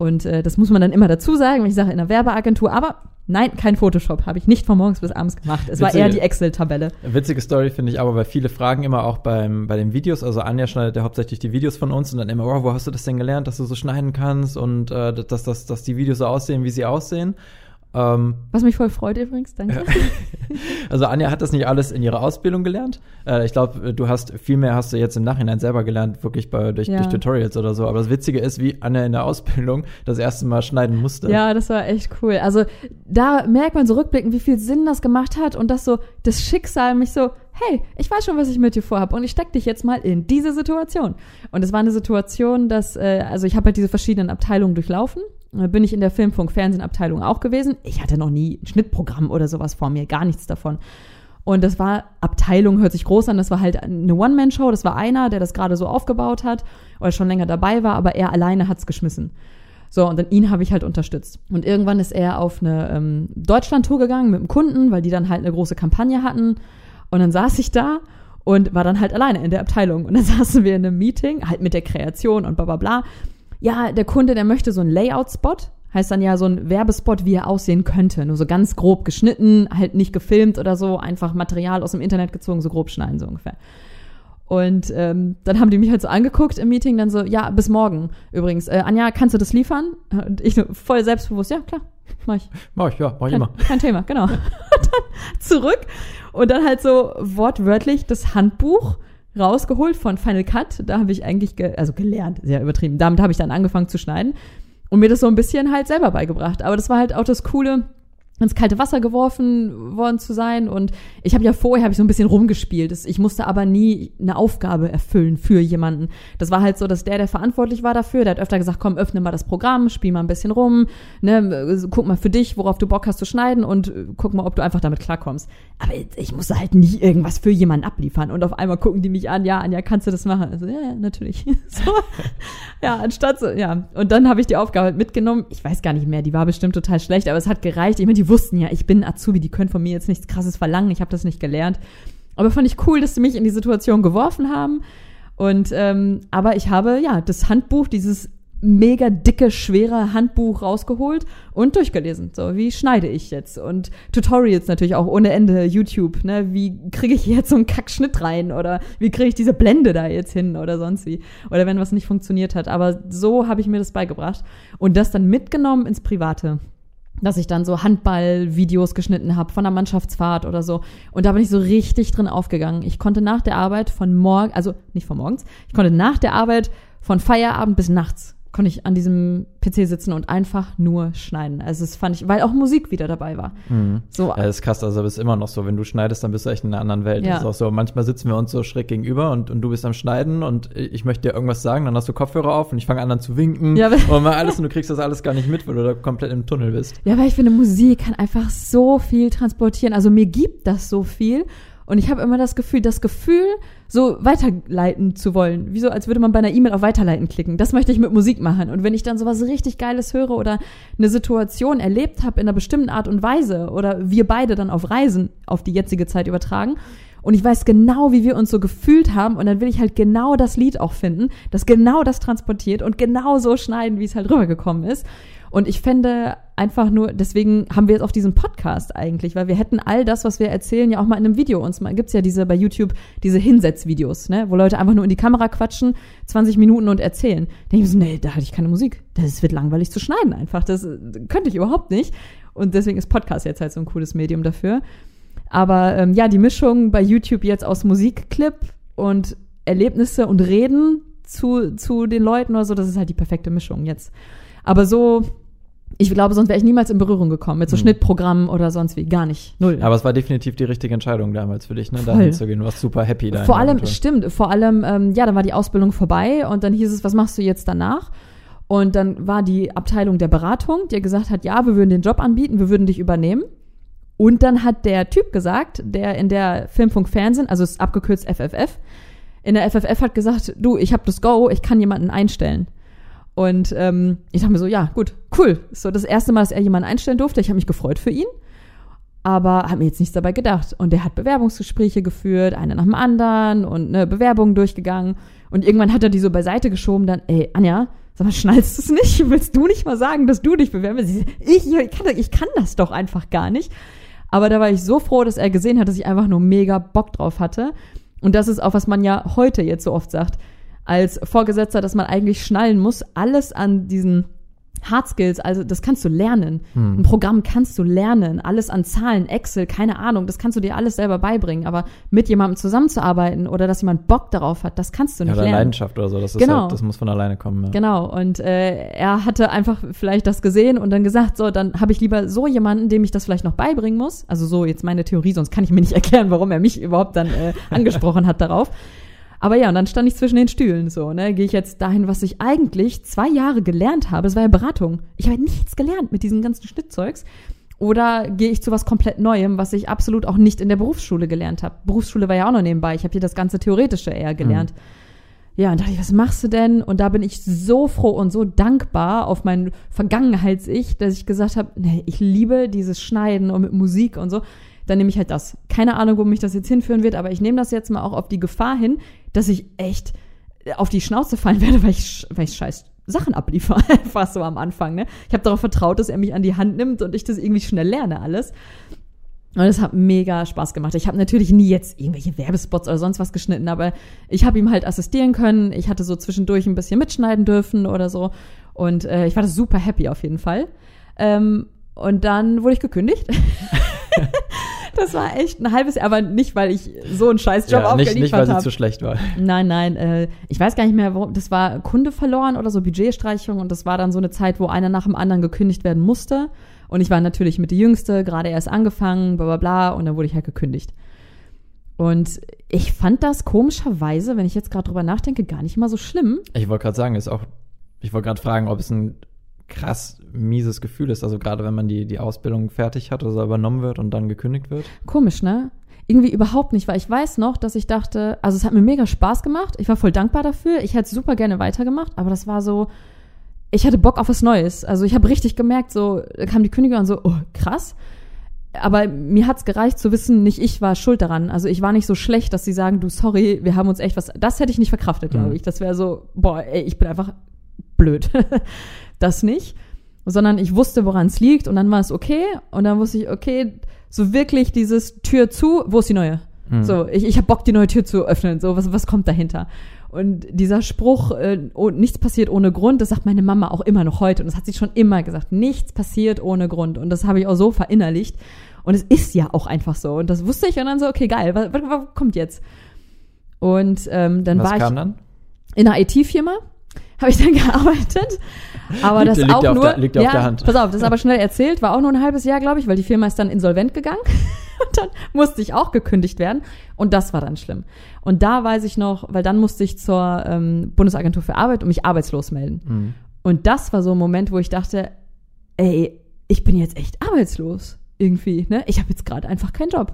Und äh, das muss man dann immer dazu sagen, wenn ich sage in der Werbeagentur. Aber nein, kein Photoshop. Habe ich nicht von morgens bis abends gemacht. Es Witzige, war eher die Excel-Tabelle. Witzige Story finde ich aber, weil viele fragen immer auch beim, bei den Videos. Also Anja schneidet ja hauptsächlich die Videos von uns und dann immer, oh, wo hast du das denn gelernt, dass du so schneiden kannst und äh, dass, dass, dass die Videos so aussehen, wie sie aussehen. Ähm, Was mich voll freut übrigens, danke. also Anja hat das nicht alles in ihrer Ausbildung gelernt. Äh, ich glaube, du hast viel mehr hast du jetzt im Nachhinein selber gelernt, wirklich bei, durch, Ja. durch Tutorials oder so. Aber das Witzige ist, wie Anja in der Ausbildung das erste Mal schneiden musste. Ja, das war echt cool. Also da merkt man so rückblickend, wie viel Sinn das gemacht hat und dass so das Schicksal mich so, hey, ich weiß schon, was ich mit dir vorhab und ich steck dich jetzt mal in diese Situation. Und es war eine Situation, dass, äh, also ich habe halt diese verschiedenen Abteilungen durchlaufen. Da bin ich in der Film, Funk, Fernsehen-Abteilung auch gewesen. Ich hatte noch nie ein Schnittprogramm oder sowas vor mir, gar nichts davon. Und das war, Abteilung hört sich groß an, das war halt eine One-Man-Show, das war einer, der das gerade so aufgebaut hat oder schon länger dabei war, aber er alleine hat's geschmissen. So, und dann ihn habe ich halt unterstützt. Und irgendwann ist er auf eine ähm, Deutschland-Tour gegangen mit einem Kunden, weil die dann halt eine große Kampagne hatten. Und dann saß ich da und war dann halt alleine in der Abteilung. Und dann saßen wir in einem Meeting, halt mit der Kreation und bla bla bla. Ja, der Kunde, der möchte so einen Layout-Spot. Heißt dann ja so ein Werbespot, wie er aussehen könnte. Nur so ganz grob geschnitten, halt nicht gefilmt oder so, einfach Material aus dem Internet gezogen, so grob schneiden, so ungefähr. Und ähm, dann haben die mich halt so angeguckt im Meeting, dann so, ja, bis morgen übrigens. Äh, Anja, kannst du das liefern? Und ich so voll selbstbewusst, ja, klar, mach ich. Mach ich, ja, mach ich Kein, immer. kein Thema, genau. Dann zurück und dann halt so wortwörtlich das Handbuch rausgeholt von Final Cut. Da habe ich eigentlich, ge also gelernt, sehr übertrieben. Damit habe ich dann angefangen zu schneiden und mir das so ein bisschen halt selber beigebracht. Aber das war halt auch das Coole, ins kalte Wasser geworfen worden zu sein. Und ich habe ja vorher hab ich so ein bisschen rumgespielt. Ich musste aber nie eine Aufgabe erfüllen für jemanden. Das war halt so, dass der, der verantwortlich war dafür, der hat öfter gesagt, komm, öffne mal das Programm, spiel mal ein bisschen rum, ne, guck mal für dich, worauf du Bock hast zu schneiden und guck mal, ob du einfach damit klarkommst. Aber ich musste halt nie irgendwas für jemanden abliefern. Und auf einmal gucken die mich an, ja, Anja, kannst du das machen? Also, ja, ja, natürlich. so. Ja, anstatt so, ja. Und dann habe ich die Aufgabe mitgenommen. Ich weiß gar nicht mehr, die war bestimmt total schlecht, aber es hat gereicht. Ich meine, wussten ja, ich bin Azubi, die können von mir jetzt nichts krasses verlangen. Ich habe das nicht gelernt. Aber fand ich cool, dass sie mich in die Situation geworfen haben. Und ähm, aber ich habe ja das Handbuch, dieses mega dicke, schwere Handbuch rausgeholt und durchgelesen. So, wie schneide ich jetzt? Und Tutorials natürlich auch ohne Ende, YouTube, ne? Wie kriege ich jetzt so einen Kackschnitt rein? Oder wie kriege ich diese Blende da jetzt hin oder sonst wie? Oder wenn was nicht funktioniert hat. Aber so habe ich mir das beigebracht. Und das dann mitgenommen ins Private dass ich dann so Handballvideos geschnitten habe von der Mannschaftsfahrt oder so. Und da bin ich so richtig drin aufgegangen. Ich konnte nach der Arbeit von morgen, also nicht von morgens, ich konnte nach der Arbeit von Feierabend bis nachts konnte ich an diesem PC sitzen und einfach nur schneiden. Also das fand ich, weil auch Musik wieder dabei war. Mhm. So, Ja, das ist krass, also das ist immer noch so, wenn du schneidest, dann bist du echt in einer anderen Welt. Ja. Das ist auch so, manchmal sitzen wir uns so schräg gegenüber und, und du bist am Schneiden und ich möchte dir irgendwas sagen, dann hast du Kopfhörer auf und ich fange an dann zu winken Ja, und mal alles und du kriegst das alles gar nicht mit, weil du da komplett im Tunnel bist. Ja, weil ich finde, Musik kann einfach so viel transportieren. Also mir gibt das so viel. Und ich habe immer das Gefühl, das Gefühl, so weiterleiten zu wollen. Wie so, als würde man bei einer E-Mail auf Weiterleiten klicken. Das möchte ich mit Musik machen. Und wenn ich dann sowas richtig Geiles höre oder eine Situation erlebt habe in einer bestimmten Art und Weise oder wir beide dann auf Reisen auf die jetzige Zeit übertragen und ich weiß genau, wie wir uns so gefühlt haben und dann will ich halt genau das Lied auch finden, das genau das transportiert und genau so schneiden, wie es halt rübergekommen ist. Und ich fände einfach nur, deswegen haben wir jetzt auch diesen Podcast eigentlich, weil wir hätten all das, was wir erzählen, ja auch mal in einem Video uns gibt's ja diese bei YouTube, diese Hinsetzvideos, ne, wo Leute einfach nur in die Kamera quatschen, 20 Minuten und erzählen. Da denke ich mir so, nee, da hatte ich keine Musik. Das wird langweilig zu schneiden einfach. Das äh, könnte ich überhaupt nicht. Und deswegen ist Podcast jetzt halt so ein cooles Medium dafür. Aber ähm, ja, die Mischung bei YouTube jetzt aus Musikclip und Erlebnisse und Reden zu, zu den Leuten oder so, das ist halt die perfekte Mischung jetzt. Aber so, ich glaube, sonst wäre ich niemals in Berührung gekommen mit so Hm. Schnittprogrammen oder sonst wie. Gar nicht. Null. Aber es war definitiv die richtige Entscheidung damals für dich, ne, Voll. dahin zu gehen. Du warst super happy da. vor allem, stimmt, vor allem, ähm, ja, dann war die Ausbildung vorbei und dann hieß es, was machst du jetzt danach? Und dann war die Abteilung der Beratung, die gesagt hat, ja, wir würden den Job anbieten, wir würden dich übernehmen. Und dann hat der Typ gesagt, der in der Filmfunk Fernsehen, also ist abgekürzt FFF, in der FFF hat gesagt, du, ich habe das Go, ich kann jemanden einstellen. Und ähm, ich dachte mir so, ja, gut, cool. So das erste Mal, dass er jemanden einstellen durfte. Ich habe mich gefreut für ihn, aber habe mir jetzt nichts dabei gedacht. Und der hat Bewerbungsgespräche geführt, eine nach dem anderen und eine Bewerbung durchgegangen. Und irgendwann hat er die so beiseite geschoben, dann, ey, Anja, sag mal, schnallst du es nicht? Willst du nicht mal sagen, dass du dich bewerben willst? Ich, ich, kann, ich kann das doch einfach gar nicht. Aber da war ich so froh, dass er gesehen hat, dass ich einfach nur mega Bock drauf hatte. Und das ist auch, was man ja heute jetzt so oft sagt, als Vorgesetzter, dass man eigentlich schnallen muss, alles an diesen Hard Skills, also das kannst du lernen. Hm. Ein Programm kannst du lernen. Alles an Zahlen, Excel, keine Ahnung, das kannst du dir alles selber beibringen. Aber mit jemandem zusammenzuarbeiten oder dass jemand Bock darauf hat, das kannst du Ja, nicht oder lernen. Leidenschaft oder so. Das, ist Genau. halt, das muss von alleine kommen. Ja. Genau, und äh, er hatte einfach vielleicht das gesehen und dann gesagt, so, dann habe ich lieber so jemanden, dem ich das vielleicht noch beibringen muss. Also so jetzt meine Theorie, sonst kann ich mir nicht erklären, warum er mich überhaupt dann äh, angesprochen hat darauf. Aber ja, und dann stand ich zwischen den Stühlen so, ne? Gehe ich jetzt dahin, was ich eigentlich zwei Jahre gelernt habe, es war ja Beratung. Ich habe nichts gelernt mit diesem ganzen Schnittzeugs. Oder gehe ich zu was komplett Neuem, was ich absolut auch nicht in der Berufsschule gelernt habe. Berufsschule war ja auch noch nebenbei. Ich habe hier das ganze Theoretische eher gelernt. Ja, und dachte ich, was machst du denn? Und da bin ich so froh und so dankbar auf mein Vergangenheits-Ich, dass ich gesagt habe, nee, ich liebe dieses Schneiden und mit Musik und so. Dann nehme ich halt das. Keine Ahnung, wo mich das jetzt hinführen wird, aber ich nehme das jetzt mal auch auf die Gefahr hin, dass ich echt auf die Schnauze fallen werde, weil ich, weil ich scheiß Sachen abliefere, einfach so am Anfang. Ne? Ich habe darauf vertraut, dass er mich an die Hand nimmt und ich das irgendwie schnell lerne alles. Und es hat mega Spaß gemacht. Ich habe natürlich nie jetzt irgendwelche Werbespots oder sonst was geschnitten, aber ich habe ihm halt assistieren können. Ich hatte so zwischendurch ein bisschen mitschneiden dürfen oder so. Und äh, ich war super happy auf jeden Fall. Ähm, und dann wurde ich gekündigt. das war echt ein halbes Jahr, aber nicht, weil ich so einen Scheißjob Ja, nicht, aufgeliefert nicht, weil sie habe. zu schlecht war. Nein, nein, äh, ich weiß gar nicht mehr, warum. Das war Kunde verloren oder so Budgetstreichung und das war dann so eine Zeit, wo einer nach dem anderen gekündigt werden musste. Und ich war natürlich mit die Jüngste, gerade erst angefangen, bla bla bla, und dann wurde ich halt gekündigt. Und ich fand das komischerweise, wenn ich jetzt gerade drüber nachdenke, gar nicht mal so schlimm. Ich wollte gerade sagen, ist auch, ich wollte gerade fragen, ob es ein krass mieses Gefühl ist, also gerade wenn man die, die Ausbildung fertig hat oder so übernommen wird und dann gekündigt wird. Komisch, ne? Irgendwie überhaupt nicht, weil ich weiß noch, dass ich dachte, also es hat mir mega Spaß gemacht. Ich war voll dankbar dafür. Ich hätte super gerne weitergemacht, aber das war so, ich hatte Bock auf was Neues. Also ich habe richtig gemerkt, so da kam die Kündigung und so, oh, krass. Aber mir hat's gereicht zu wissen, nicht ich war schuld daran. Also ich war nicht so schlecht, dass sie sagen, du, sorry, wir haben uns echt was. Das hätte ich nicht verkraftet, glaube Mhm. ich. Das wäre so, boah, ey, ich bin einfach blöd. das nicht. Sondern ich wusste, woran es liegt und dann war es okay. Und dann wusste ich, okay, so wirklich dieses Tür zu, wo ist die neue? Hm. So, ich, ich habe Bock, die neue Tür zu öffnen. So, was, was kommt dahinter? Und dieser Spruch, äh, oh, nichts passiert ohne Grund, das sagt meine Mama auch immer noch heute. Und das hat sie schon immer gesagt. Nichts passiert ohne Grund. Und das habe ich auch so verinnerlicht. Und es ist ja auch einfach so. Und das wusste ich. Und dann so, okay, geil, was, was, was kommt jetzt? Und ähm, dann Was war ich dann? in einer IT-Firma, habe ich dann gearbeitet. Aber das liegt auch ja auf nur, der- liegt ja auf der Hand. pass auf, das ist aber schnell erzählt, war auch nur ein halbes Jahr, glaube ich, weil die Firma ist dann insolvent gegangen. Und dann musste ich auch gekündigt werden. Und das war dann schlimm. Und da weiß ich noch, weil dann musste ich zur ähm, Bundesagentur für Arbeit und mich arbeitslos melden. Hm. Und das war so ein Moment, wo ich dachte, ey, ich bin jetzt echt arbeitslos irgendwie. Ne? Ich habe jetzt gerade einfach keinen Job.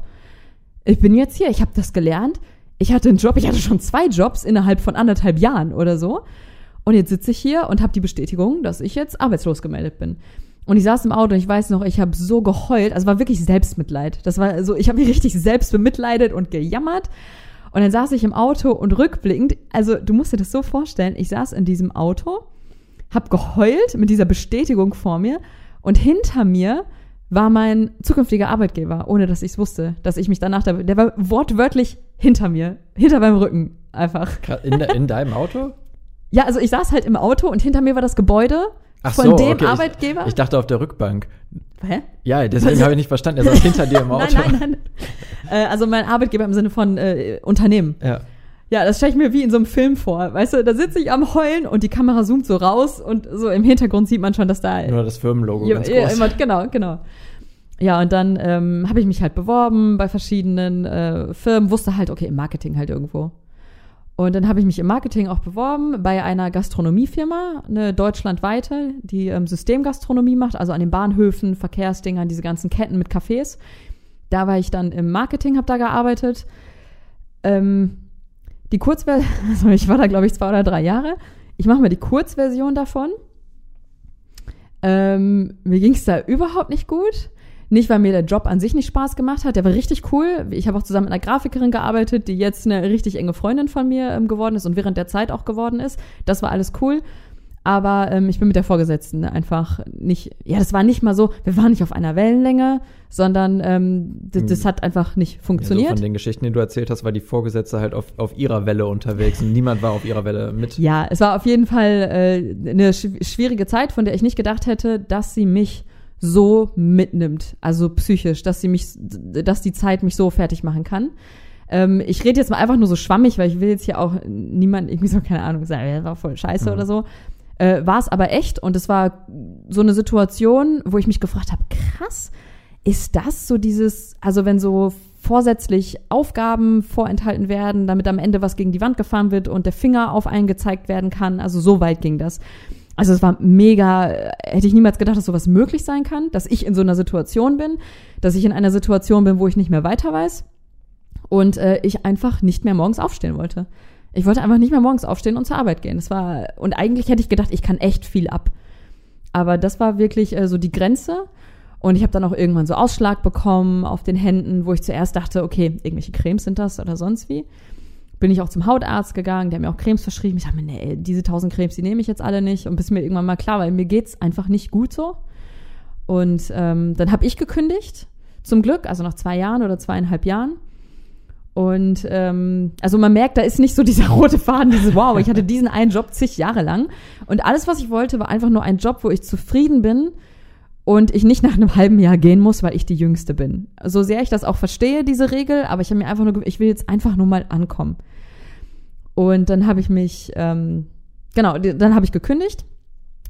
Ich bin jetzt hier, ich habe das gelernt. Ich hatte einen Job, ich hatte schon zwei Jobs innerhalb von anderthalb Jahren oder so. Und jetzt sitze ich hier und habe die Bestätigung, dass ich jetzt arbeitslos gemeldet bin. Und ich saß im Auto und ich weiß noch, ich habe so geheult. Also war wirklich Selbstmitleid. Das war so, ich habe mich richtig selbst bemitleidet und gejammert. Und dann saß ich im Auto und rückblickend, also du musst dir das so vorstellen, ich saß in diesem Auto, hab geheult mit dieser Bestätigung vor mir und hinter mir war mein zukünftiger Arbeitgeber, ohne dass ich es wusste, dass ich mich danach, da, der war wortwörtlich hinter mir, hinter meinem Rücken einfach. In, de, in deinem Auto? Ja, also ich saß halt im Auto und hinter mir war das Gebäude Ach von so, dem okay. Arbeitgeber. Ich, ich dachte auf der Rückbank. Hä? Ja, deswegen habe ich nicht verstanden. Er saß hinter dir im Auto. Nein, nein, nein. Äh, also mein Arbeitgeber im Sinne von äh, Unternehmen. Ja. Ja, das stelle ich mir wie in so einem Film vor. Weißt du, da sitze ich am Heulen und die Kamera zoomt so raus und so im Hintergrund sieht man schon, dass da Nur das Firmenlogo Ja, ganz ja, groß. immer, genau, genau. Ja, und dann ähm, habe ich mich halt beworben bei verschiedenen äh, Firmen, wusste halt, okay, im Marketing halt irgendwo. Und dann habe ich mich im Marketing auch beworben bei einer Gastronomiefirma, eine deutschlandweite, die ähm, Systemgastronomie macht, also an den Bahnhöfen, Verkehrsdingern, diese ganzen Ketten mit Cafés. Da war ich dann im Marketing, habe da gearbeitet. Ähm, die Kurzversion, also ich war da, glaube ich, zwei oder drei Jahre. Ich mache mal die Kurzversion davon. Ähm, mir ging es da überhaupt nicht gut. Nicht, weil mir der Job an sich nicht Spaß gemacht hat. Der war richtig cool. Ich habe auch zusammen mit einer Grafikerin gearbeitet, die jetzt eine richtig enge Freundin von mir ähm, geworden ist und während der Zeit auch geworden ist. Das war alles cool. Aber ähm, ich bin mit der Vorgesetzten einfach nicht, ja, das war nicht mal so, wir waren nicht auf einer Wellenlänge, sondern ähm, das, das hat einfach nicht funktioniert. Ja, so von den Geschichten, die du erzählt hast, war die Vorgesetzte halt auf, auf ihrer Welle unterwegs und niemand war auf ihrer Welle mit. Ja, es war auf jeden Fall äh, eine schwierige Zeit, von der ich nicht gedacht hätte, dass sie mich so mitnimmt, also psychisch, dass sie mich, dass die Zeit mich so fertig machen kann. Ähm, ich rede jetzt mal einfach nur so schwammig, weil ich will jetzt hier auch niemand irgendwie so, keine Ahnung, sagen, ja, war voll scheiße mhm. oder so. Äh, war es aber echt und es war so eine Situation, wo ich mich gefragt habe, krass, ist das so dieses, also wenn so vorsätzlich Aufgaben vorenthalten werden, damit am Ende was gegen die Wand gefahren wird und der Finger auf einen gezeigt werden kann, also so weit ging das. Also es war mega, hätte ich niemals gedacht, dass sowas möglich sein kann, dass ich in so einer Situation bin, dass ich in einer Situation bin, wo ich nicht mehr weiter weiß und äh, ich einfach nicht mehr morgens aufstehen wollte. Ich wollte einfach nicht mehr morgens aufstehen und zur Arbeit gehen. Das war und eigentlich hätte ich gedacht, ich kann echt viel ab. Aber das war wirklich äh, so die Grenze. Und ich habe dann auch irgendwann so Ausschlag bekommen auf den Händen, wo ich zuerst dachte, okay, irgendwelche Cremes sind das oder sonst wie. Bin ich auch zum Hautarzt gegangen, der hat mir auch Cremes verschrieben. Ich dachte mir, nee, diese tausend Cremes, die nehme ich jetzt alle nicht. Und bis mir irgendwann mal klar, weil mir geht's einfach nicht gut so. Und ähm, dann habe ich gekündigt, zum Glück, also nach zwei Jahren oder zweieinhalb Jahren. Und ähm, also man merkt, da ist nicht so dieser rote Faden, dieses Wow, ich hatte diesen einen Job zig Jahre lang. Und alles, was ich wollte, war einfach nur ein Job, wo ich zufrieden bin und ich nicht nach einem halben Jahr gehen muss, weil ich die Jüngste bin. So sehr ich das auch verstehe, diese Regel, aber ich habe mir einfach nur, ich will jetzt einfach nur mal ankommen. Und dann habe ich mich, ähm, genau, dann habe ich gekündigt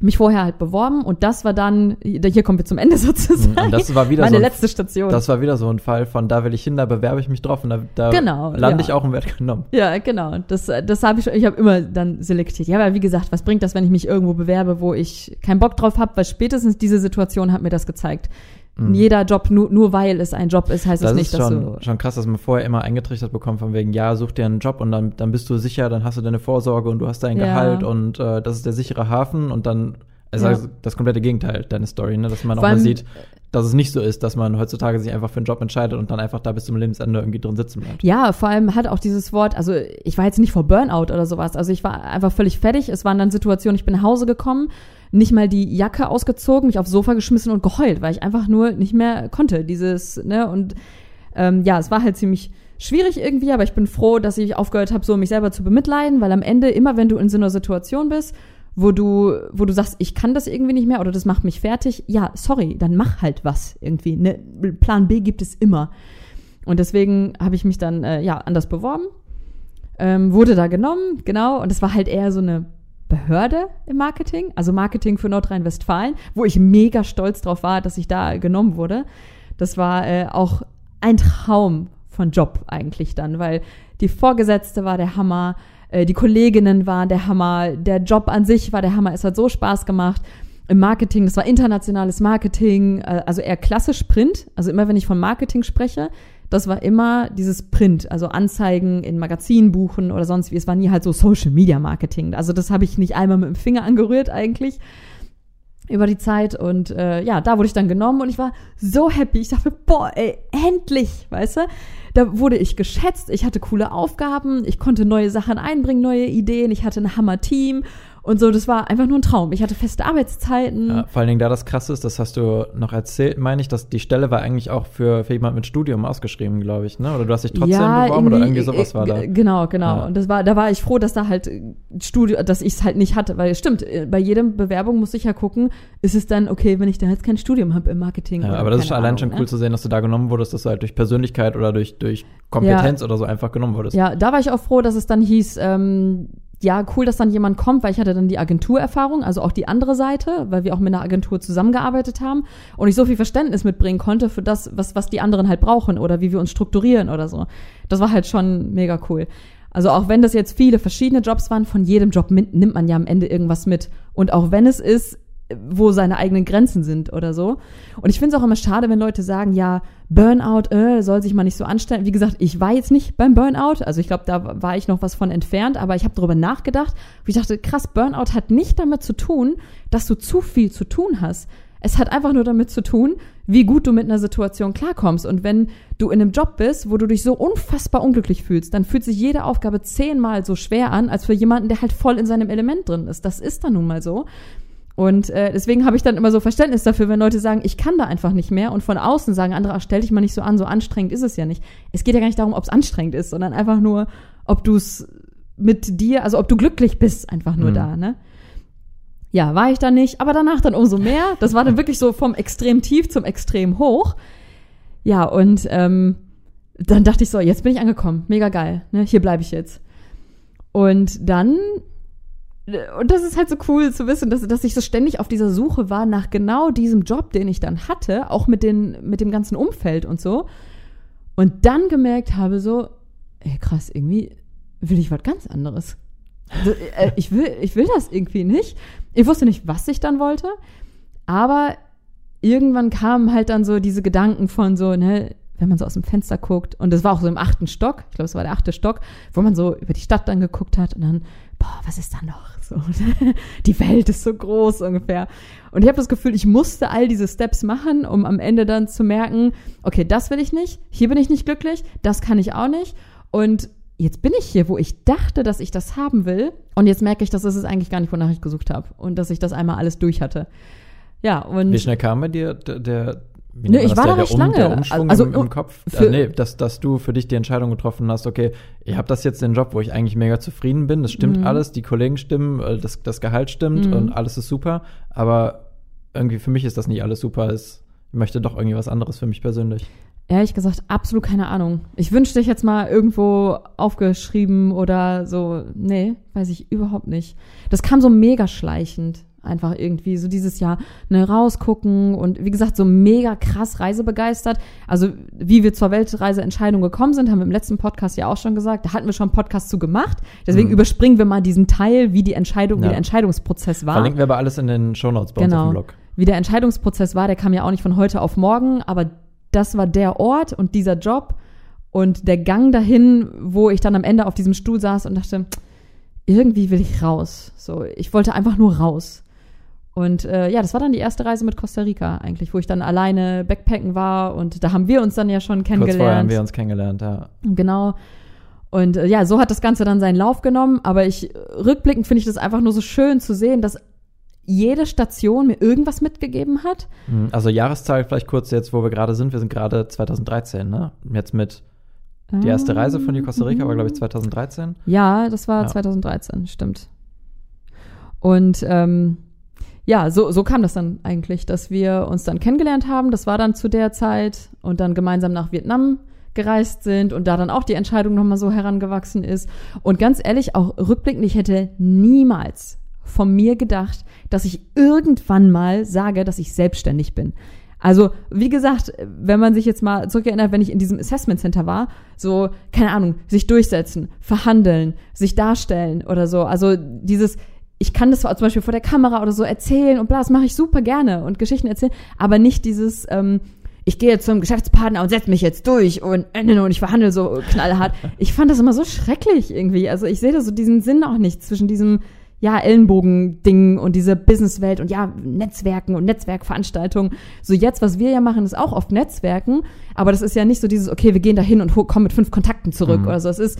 mich vorher halt beworben und das war dann, hier kommen wir zum Ende sozusagen. Und das war wieder meine so ein, letzte Station. Das war wieder so ein Fall von, da will ich hin, da bewerbe ich mich drauf und da, da genau, lande ja. ich auch und werde genommen. Ja, genau. Das, das habe ich, ich habe immer dann selektiert. Ja, aber wie gesagt, was bringt das, wenn ich mich irgendwo bewerbe, wo ich keinen Bock drauf habe, weil spätestens diese Situation hat mir das gezeigt. Mhm. Jeder Job, nur, nur weil es ein Job ist, heißt das es nicht, ist schon, dass du. schon krass, dass man vorher immer eingetrichtert bekommt, von wegen, ja, such dir einen Job und dann, dann bist du sicher, dann hast du deine Vorsorge und du hast dein ja. Gehalt und äh, das ist der sichere Hafen und dann also, ja. das komplette Gegenteil deine Story, ne? dass man Vor auch mal sieht, dass es nicht so ist, dass man heutzutage sich einfach für einen Job entscheidet und dann einfach da bis zum Lebensende irgendwie drin sitzen bleibt. Ja, vor allem hat auch dieses Wort, also ich war jetzt nicht vor Burnout oder sowas, also ich war einfach völlig fertig. Es waren dann Situationen, ich bin nach Hause gekommen, nicht mal die Jacke ausgezogen, mich aufs Sofa geschmissen und geheult, weil ich einfach nur nicht mehr konnte. Dieses, ne, und ähm, ja, es war halt ziemlich schwierig irgendwie, aber ich bin froh, dass ich aufgehört habe, so mich selber zu bemitleiden, weil am Ende, immer wenn du in so einer Situation bist, wo du, wo du sagst, ich kann das irgendwie nicht mehr oder das macht mich fertig, ja, sorry, dann mach halt was irgendwie. Ne? Plan B gibt es immer. Und deswegen habe ich mich dann äh, ja anders beworben, ähm, wurde da genommen, genau. Und es war halt eher so eine Behörde im Marketing, also Marketing für Nordrhein-Westfalen, wo ich mega stolz drauf war, dass ich da genommen wurde. Das war äh, auch ein Traum von Job eigentlich dann, weil die Vorgesetzte war der Hammer äh, die Kolleginnen waren der Hammer, der Job an sich war der Hammer, es hat so Spaß gemacht. Im Marketing, das war internationales Marketing, äh, also eher klassisch Print. Also immer wenn ich von Marketing spreche, das war immer dieses Print, also Anzeigen in Magazinen buchen oder sonst wie. Es war nie halt so Social Media Marketing. Also das habe ich nicht einmal mit dem Finger angerührt eigentlich über die Zeit und äh, ja, da wurde ich dann genommen und ich war so happy. Ich dachte, boah, ey, endlich, weißt du? Da wurde ich geschätzt, ich hatte coole Aufgaben, ich konnte neue Sachen einbringen, neue Ideen, ich hatte ein Hammer-Team und so, das war einfach nur ein Traum. Ich hatte feste Arbeitszeiten. Ja, vor allen Dingen, da das krass ist, das hast du noch erzählt, meine ich, dass die Stelle war eigentlich auch für, für jemand mit Studium ausgeschrieben, glaube ich, ne? Oder du hast dich trotzdem ja, beworben oder irgendwie sowas war da. Genau, genau. Ja. Und das war, da war ich froh, dass da halt Studio, dass ich es halt nicht hatte, weil stimmt, bei jedem Bewerbung muss ich ja gucken, ist es dann okay, wenn ich da jetzt kein Studium habe im Marketing. Ja, aber das ist allein schon cool ne? zu sehen, dass du da genommen wurdest, dass du halt durch Persönlichkeit oder durch, durch Kompetenz oder so einfach genommen wurdest. Ja, da war ich auch froh, dass es dann hieß, ähm, ja, cool, dass dann jemand kommt, weil ich hatte dann die Agenturerfahrung, also auch die andere Seite, weil wir auch mit einer Agentur zusammengearbeitet haben und ich so viel Verständnis mitbringen konnte für das, was, was die anderen halt brauchen oder wie wir uns strukturieren oder so. Das war halt schon mega cool. Also auch wenn das jetzt viele verschiedene Jobs waren, von jedem Job nimmt man ja am Ende irgendwas mit. Und auch wenn es ist, wo seine eigenen Grenzen sind oder so. Und ich finde es auch immer schade, wenn Leute sagen, ja, Burnout, äh, soll sich mal nicht so anstellen. Wie gesagt, ich war jetzt nicht beim Burnout, also ich glaube, da war ich noch was von entfernt, aber ich habe darüber nachgedacht, wo ich dachte, krass, Burnout hat nicht damit zu tun, dass du zu viel zu tun hast. Es hat einfach nur damit zu tun, wie gut du mit einer Situation klarkommst. Und wenn du in einem Job bist, wo du dich so unfassbar unglücklich fühlst, dann fühlt sich jede Aufgabe zehnmal so schwer an, als für jemanden, der halt voll in seinem Element drin ist. Das ist dann nun mal so. Und äh, deswegen habe ich dann immer so Verständnis dafür, wenn Leute sagen, ich kann da einfach nicht mehr und von außen sagen andere, ach, stell dich mal nicht so an, so anstrengend ist es ja nicht. Es geht ja gar nicht darum, ob es anstrengend ist, sondern einfach nur, ob du es mit dir, also ob du glücklich bist, einfach nur mhm. da, ne? Ja, war ich da nicht, aber danach dann umso mehr. Das war dann wirklich so vom extrem tief zum extrem hoch. Ja, und ähm, dann dachte ich so, jetzt bin ich angekommen, mega geil, ne? Hier bleibe ich jetzt. Und dann und das ist halt so cool zu wissen, dass, dass ich so ständig auf dieser Suche war nach genau diesem Job, den ich dann hatte, auch mit, den, mit dem ganzen Umfeld und so. Und dann gemerkt habe so, ey, krass, irgendwie will ich was ganz anderes. Also, äh, ich, will, ich will das irgendwie nicht. Ich wusste nicht, was ich dann wollte, aber irgendwann kamen halt dann so diese Gedanken von so, ne, wenn man so aus dem Fenster guckt, und das war auch so im achten Stock, ich glaube, es war der achte Stock, wo man so über die Stadt dann geguckt hat und dann, boah, was ist da noch? So, die Welt ist so groß ungefähr. Und ich habe das Gefühl, ich musste all diese Steps machen, um am Ende dann zu merken, okay, das will ich nicht, hier bin ich nicht glücklich, das kann ich auch nicht. Und jetzt bin ich hier, wo ich dachte, dass ich das haben will. Und jetzt merke ich, dass das ist eigentlich gar nicht, wonach ich gesucht habe. Und dass ich das einmal alles durch hatte. Ja, und. Wie schnell kam bei dir der nee, ich war da recht lange. Der Umschwung also, im, im Kopf. Für, äh, nee, dass, dass du für dich die Entscheidung getroffen hast, okay, ich habe das jetzt den Job, wo ich eigentlich mega zufrieden bin, das stimmt mhm. alles, die Kollegen stimmen, äh, das, das Gehalt stimmt mhm. und alles ist super, aber irgendwie für mich ist das nicht alles super. Ich möchte doch irgendwie was anderes für mich persönlich. Ehrlich gesagt, absolut keine Ahnung. Ich wünschte, ich jetzt mal irgendwo aufgeschrieben oder so. Nee, weiß ich überhaupt nicht. Das kam so mega schleichend einfach irgendwie so dieses Jahr ne, rausgucken und wie gesagt, so mega krass reisebegeistert. Also wie wir zur Weltreiseentscheidung gekommen sind, haben wir im letzten Podcast ja auch schon gesagt. Da hatten wir schon einen Podcast zu gemacht. Deswegen mhm. überspringen wir mal diesen Teil, wie die Entscheidung, ja. wie der Entscheidungsprozess war. Verlinken wir aber alles in den Shownotes bei genau. uns auf dem Blog. Wie der Entscheidungsprozess war, der kam ja auch nicht von heute auf morgen, aber das war der Ort und dieser Job und der Gang dahin, wo ich dann am Ende auf diesem Stuhl saß und dachte, irgendwie will ich raus. So, ich wollte einfach nur raus. Und äh, ja, das war dann die erste Reise mit Costa Rica eigentlich, wo ich dann alleine Backpacken war und da haben wir uns dann ja schon kennengelernt. Kurz vorher haben wir uns kennengelernt, ja. Genau. Und äh, ja, so hat das Ganze dann seinen Lauf genommen, aber ich rückblickend finde ich das einfach nur so schön zu sehen, dass jede Station mir irgendwas mitgegeben hat. Mhm. Also Jahreszahl vielleicht kurz jetzt, wo wir gerade sind. Wir sind gerade 2013, ne? Jetzt mit die erste Reise von die Costa Rica war, glaube ich, 2013. Ja, das war ja. 2013, stimmt. Und ähm, ja, so, so kam das dann eigentlich, dass wir uns dann kennengelernt haben. Das war dann zu der Zeit und dann gemeinsam nach Vietnam gereist sind und da dann auch die Entscheidung nochmal so herangewachsen ist. Und ganz ehrlich, auch rückblickend, ich hätte niemals von mir gedacht, dass ich irgendwann mal sage, dass ich selbstständig bin. Also, wie gesagt, wenn man sich jetzt mal zurückerinnert, wenn ich in diesem Assessment Center war, so, keine Ahnung, sich durchsetzen, verhandeln, sich darstellen oder so. Also dieses, ich kann das zum Beispiel vor der Kamera oder so erzählen und bla, das mache ich super gerne und Geschichten erzählen, aber nicht dieses, ähm, ich gehe jetzt zum Geschäftspartner und setze mich jetzt durch und, äh, und ich verhandle so knallhart. Ich fand das immer so schrecklich irgendwie. Also ich sehe da so diesen Sinn auch nicht zwischen diesem, ja, Ellenbogen-Ding und diese Businesswelt und ja, Netzwerken und Netzwerkveranstaltungen. So jetzt, was wir ja machen, ist auch oft Netzwerken, aber das ist ja nicht so dieses, okay, wir gehen da hin und kommen mit fünf Kontakten zurück mhm. oder so. Es ist,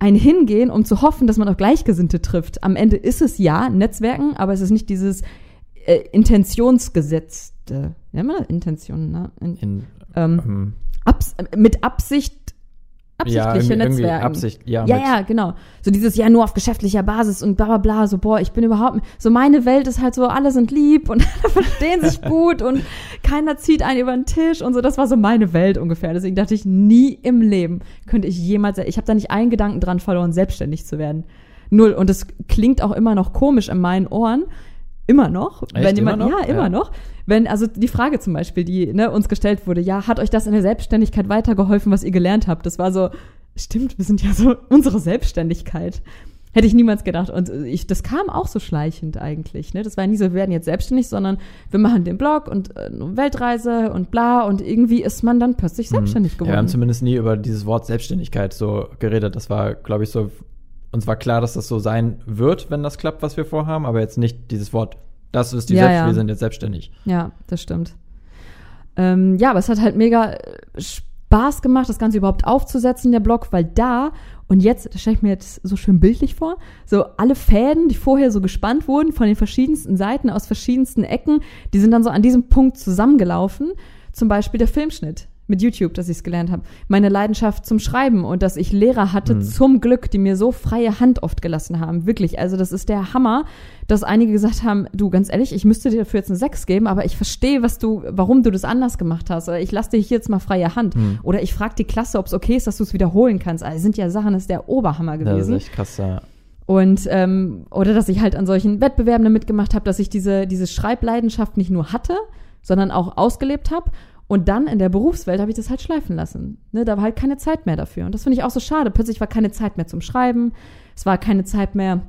ein Hingehen, um zu hoffen, dass man auch Gleichgesinnte trifft. Am Ende ist es ja Netzwerken, aber es ist nicht dieses äh, Intentionsgesetzte. Ja, man Intention, ne? In, In, ähm, ähm, abs mit Absicht absichtliche ja, Netzwerke. Absicht, ja. Ja, ja, genau. So dieses ja nur auf geschäftlicher Basis und bla bla bla, so boah, ich bin überhaupt so meine Welt ist halt so, alle sind lieb und alle verstehen sich gut und keiner zieht einen über den Tisch und so, das war so meine Welt ungefähr. Deswegen dachte ich, nie im Leben könnte ich jemals, ich habe da nicht einen Gedanken dran verloren, selbstständig zu werden. Null. Und es klingt auch immer noch komisch in meinen Ohren. Immer noch. Echt? Wenn jemand, immer noch? Ja, immer ja. noch. Wenn, also die Frage zum Beispiel, die ne, uns gestellt wurde, ja, hat euch das in der Selbstständigkeit weitergeholfen, was ihr gelernt habt? Das war so, stimmt, wir sind ja so unsere Selbstständigkeit. Hätte ich niemals gedacht. Und ich, das kam auch so schleichend eigentlich. Ne? Das war nie so, wir werden jetzt selbstständig, sondern wir machen den Blog und äh, Weltreise und bla. Und irgendwie ist man dann plötzlich mhm. selbstständig geworden. Ja, wir haben zumindest nie über dieses Wort Selbstständigkeit so geredet. Das war, glaube ich, so, uns war klar, dass das so sein wird, wenn das klappt, was wir vorhaben, aber jetzt nicht dieses Wort Das ist die Ja, Selbst, ja. wir sind jetzt selbstständig. Ja, das stimmt. Ähm, ja, aber es hat halt mega äh, Spaß gemacht, das Ganze überhaupt aufzusetzen, der Blog, weil da, und jetzt, das stelle ich mir jetzt so schön bildlich vor, so alle Fäden, die vorher so gespannt wurden von den verschiedensten Seiten, aus verschiedensten Ecken, die sind dann so an diesem Punkt zusammengelaufen. Zum Beispiel der Filmschnitt mit YouTube, dass ich es gelernt habe. Meine Leidenschaft zum Schreiben und dass ich Lehrer hatte, Mhm. zum Glück, die mir so freie Hand oft gelassen haben. Wirklich. Also das ist der Hammer, dass einige gesagt haben, du, ganz ehrlich, ich müsste dir dafür jetzt eine 6 geben, aber ich verstehe, was du, warum du das anders gemacht hast. Oder ich lasse dir hier jetzt mal freie Hand. Mhm. Oder ich frage die Klasse, ob es okay ist, dass du es wiederholen kannst. Also sind ja Sachen, das ist der Oberhammer Das ist gewesen. echt krass, ja. Und ähm, oder dass ich halt an solchen Wettbewerben mitgemacht habe, dass ich diese, diese Schreibleidenschaft nicht nur hatte, sondern auch ausgelebt habe. Und dann in der Berufswelt habe ich das halt schleifen lassen. Ne, da war halt keine Zeit mehr dafür. Und das finde ich auch so schade. Plötzlich war keine Zeit mehr zum Schreiben. Es war keine Zeit mehr,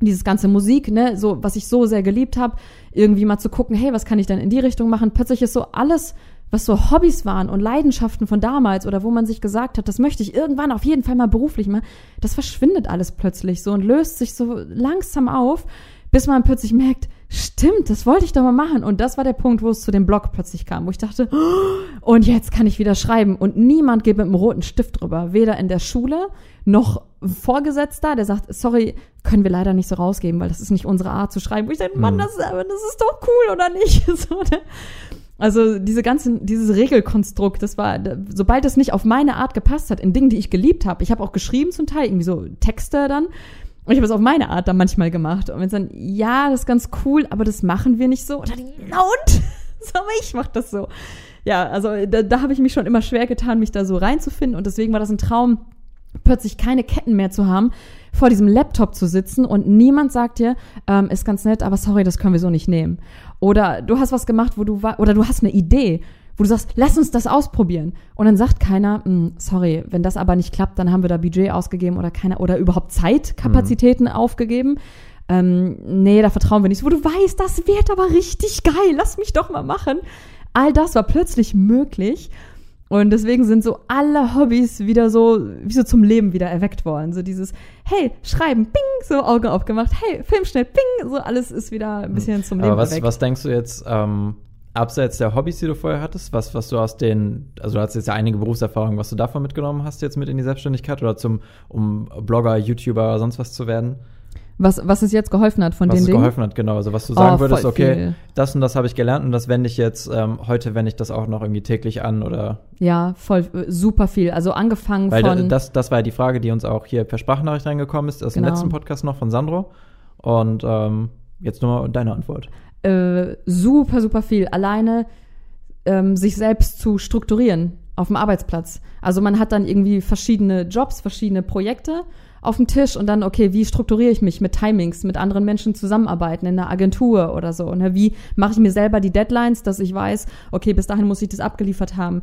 dieses ganze Musik, ne, so, was ich so sehr geliebt habe, irgendwie mal zu gucken, hey, was kann ich denn in die Richtung machen? Plötzlich ist so alles, was so Hobbys waren und Leidenschaften von damals oder wo man sich gesagt hat, das möchte ich irgendwann auf jeden Fall mal beruflich machen, das verschwindet alles plötzlich so und löst sich so langsam auf, bis man plötzlich merkt, stimmt, das wollte ich doch mal machen. Und das war der Punkt, wo es zu dem Blog plötzlich kam, wo ich dachte, oh, und jetzt kann ich wieder schreiben. Und niemand geht mit einem roten Stift drüber, weder in der Schule noch Vorgesetzter, der sagt, sorry, können wir leider nicht so rausgeben, weil das ist nicht unsere Art zu schreiben. Wo ich denke, Mann, Mhm. das, das ist doch cool, oder nicht? So, ne? Also diese ganzen, dieses Regelkonstrukt, das war, sobald es nicht auf meine Art gepasst hat, in Dingen, die ich geliebt habe, ich habe auch geschrieben zum Teil, irgendwie so Texte dann, und ich habe es auf meine Art dann manchmal gemacht. Und wenn es dann, ja, das ist ganz cool, aber das machen wir nicht so. Dann, na und? So, aber ich mach das so. Ja, also da, da habe ich mich schon immer schwer getan, mich da so reinzufinden. Und deswegen war das ein Traum, plötzlich keine Ketten mehr zu haben, vor diesem Laptop zu sitzen und niemand sagt dir, ähm, ist ganz nett, aber sorry, das können wir so nicht nehmen. Oder du hast was gemacht, wo du war, oder du hast eine Idee, wo du sagst, lass uns das ausprobieren. Und dann sagt keiner, "Mm, sorry, wenn das aber nicht klappt, dann haben wir da Budget ausgegeben oder keiner, oder überhaupt Zeitkapazitäten aufgegeben. Ähm, nee, da vertrauen wir nicht. Wo du weißt, das wird aber richtig geil, lass mich doch mal machen. All das war plötzlich möglich. Und deswegen sind so alle Hobbys wieder so, wie so zum Leben wieder erweckt worden. So dieses, hey, schreiben, bing, so Augen aufgemacht, hey, Filmschnitt, bing, so alles ist wieder ein bisschen zum Leben Aber was, erweckt. was denkst du jetzt, ähm, abseits der Hobbys, die du vorher hattest, was, was du aus den, also du hast jetzt ja einige Berufserfahrungen, was du davon mitgenommen hast jetzt mit in die Selbstständigkeit oder zum, um Blogger, YouTuber oder sonst was zu werden? was, was es jetzt geholfen hat von was den es Dingen. geholfen hat, genau. Also was du sagen Oh, würdest, okay, viel. das und das habe ich gelernt und das wende ich jetzt, ähm, heute wende ich das auch noch irgendwie täglich an oder Ja, voll, äh, super viel. Also angefangen weil von, das, das war ja die Frage, die uns auch hier per Sprachnachricht reingekommen ist, aus dem Genau. letzten Podcast noch von Sandro. Und ähm, jetzt nur mal deine Antwort. Äh, super, super viel. Alleine ähm, sich selbst zu strukturieren auf dem Arbeitsplatz. Also man hat dann irgendwie verschiedene Jobs, verschiedene Projekte auf dem Tisch und dann, okay, wie strukturiere ich mich mit Timings, mit anderen Menschen zusammenarbeiten in einer Agentur oder so? Ne? Wie mache ich mir selber die Deadlines, dass ich weiß, okay, bis dahin muss ich das abgeliefert haben?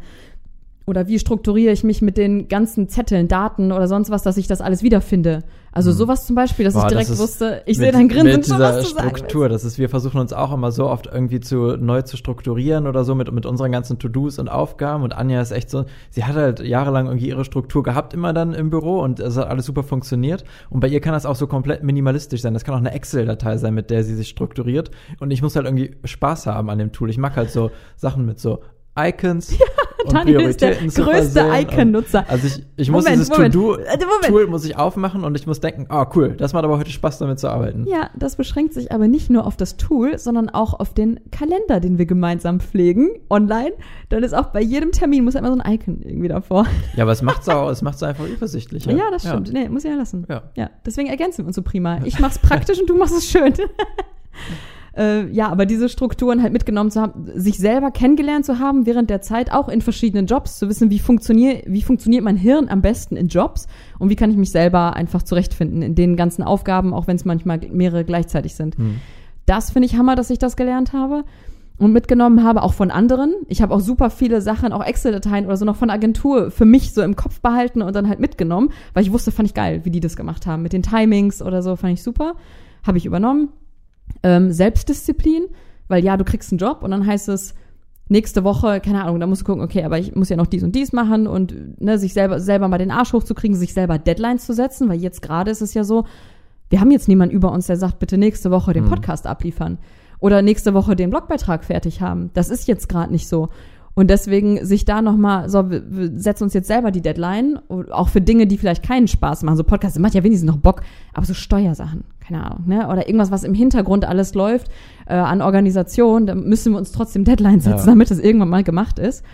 Oder wie strukturiere ich mich mit den ganzen Zetteln, Daten oder sonst was, dass ich das alles wiederfinde? Also sowas zum Beispiel, dass Boah, ich direkt das wusste, ich sehe dein Grinsen mit schon, dieser was du sagen Struktur. Das ist, wir versuchen uns auch immer so oft irgendwie zu neu zu strukturieren oder so mit mit unseren ganzen To-Dos und Aufgaben. Und Anja ist echt so, sie hat halt jahrelang irgendwie ihre Struktur gehabt immer dann im Büro und es hat alles super funktioniert. Und bei ihr kann das auch so komplett minimalistisch sein. Das kann auch eine Excel-Datei sein, mit der sie sich strukturiert. Und ich muss halt irgendwie Spaß haben an dem Tool. Ich mag halt so Sachen mit so Icons und Daniel ist der größte Icon-Nutzer. Also ich, ich muss Moment, dieses Moment. To-Do Äh, Moment. Tool muss ich aufmachen und ich muss denken, ah cool, das macht aber heute Spaß damit zu arbeiten. Ja, das beschränkt sich aber nicht nur auf das Tool, sondern auch auf den Kalender, den wir gemeinsam pflegen, online. Dann ist auch bei jedem Termin muss ja immer so ein Icon irgendwie davor. Ja, aber es macht's auch, es macht's einfach übersichtlicher. Ja, das stimmt. Nee, muss ich ja lassen. Ja. Ja, deswegen ergänzen wir uns so prima. Ich mach's praktisch und du machst es schön. äh, ja, aber diese Strukturen halt mitgenommen zu haben, sich selber kennengelernt zu haben während der Zeit, auch in verschiedenen Jobs, zu wissen, wie funktioniert, wie funktioniert mein Hirn am besten in Jobs und wie kann ich mich selber einfach zurechtfinden in den ganzen Aufgaben, auch wenn es manchmal mehrere gleichzeitig sind. Hm. Das finde ich Hammer, dass ich das gelernt habe und mitgenommen habe, auch von anderen. Ich habe auch super viele Sachen, auch Excel-Dateien oder so noch von Agentur für mich so im Kopf behalten und dann halt mitgenommen, weil ich wusste, fand ich geil, wie die das gemacht haben. Mit den Timings oder so, fand ich super. Habe ich übernommen. Ähm, Selbstdisziplin, weil ja, du kriegst einen Job und dann heißt es, nächste Woche, keine Ahnung, da musst du gucken, okay, aber ich muss ja noch dies und dies machen und ne, sich selber, selber mal den Arsch hochzukriegen, sich selber Deadlines zu setzen, weil jetzt gerade ist es ja so, wir haben jetzt niemanden über uns, der sagt, bitte nächste Woche den Mhm. Podcast abliefern. oder nächste Woche den Blogbeitrag fertig haben. Das ist jetzt gerade nicht so. Und deswegen sich da nochmal, so, wir, wir setzen uns jetzt selber die Deadline, auch für Dinge, die vielleicht keinen Spaß machen. So Podcasts macht ja wenigstens noch Bock, aber so Steuersachen, keine Ahnung, ne? Oder irgendwas, was im Hintergrund alles läuft, äh, an Organisation, da müssen wir uns trotzdem Deadlines setzen, ja. damit das irgendwann mal gemacht ist.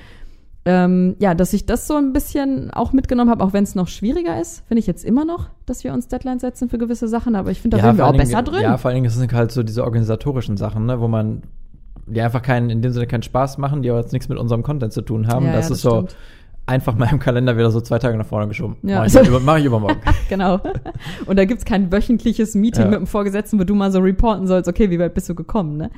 Ähm, ja, dass ich das so ein bisschen auch mitgenommen habe, auch wenn es noch schwieriger ist, finde ich jetzt immer noch, dass wir uns Deadlines setzen für gewisse Sachen, aber ich finde, da ja, sind wir auch besser drin. Ja, vor allen Dingen sind halt so diese organisatorischen Sachen, ne, wo man die einfach keinen, in dem Sinne keinen Spaß machen, die aber jetzt nichts mit unserem Content zu tun haben. Ja, das, ja, das ist stimmt. so einfach mal im Kalender wieder so zwei Tage nach vorne geschoben. Ja. Mach, ich, über, mach ich übermorgen. genau. Und da gibt's kein wöchentliches Meeting ja. mit dem Vorgesetzten, wo du mal so reporten sollst, okay, wie weit bist du gekommen, ne?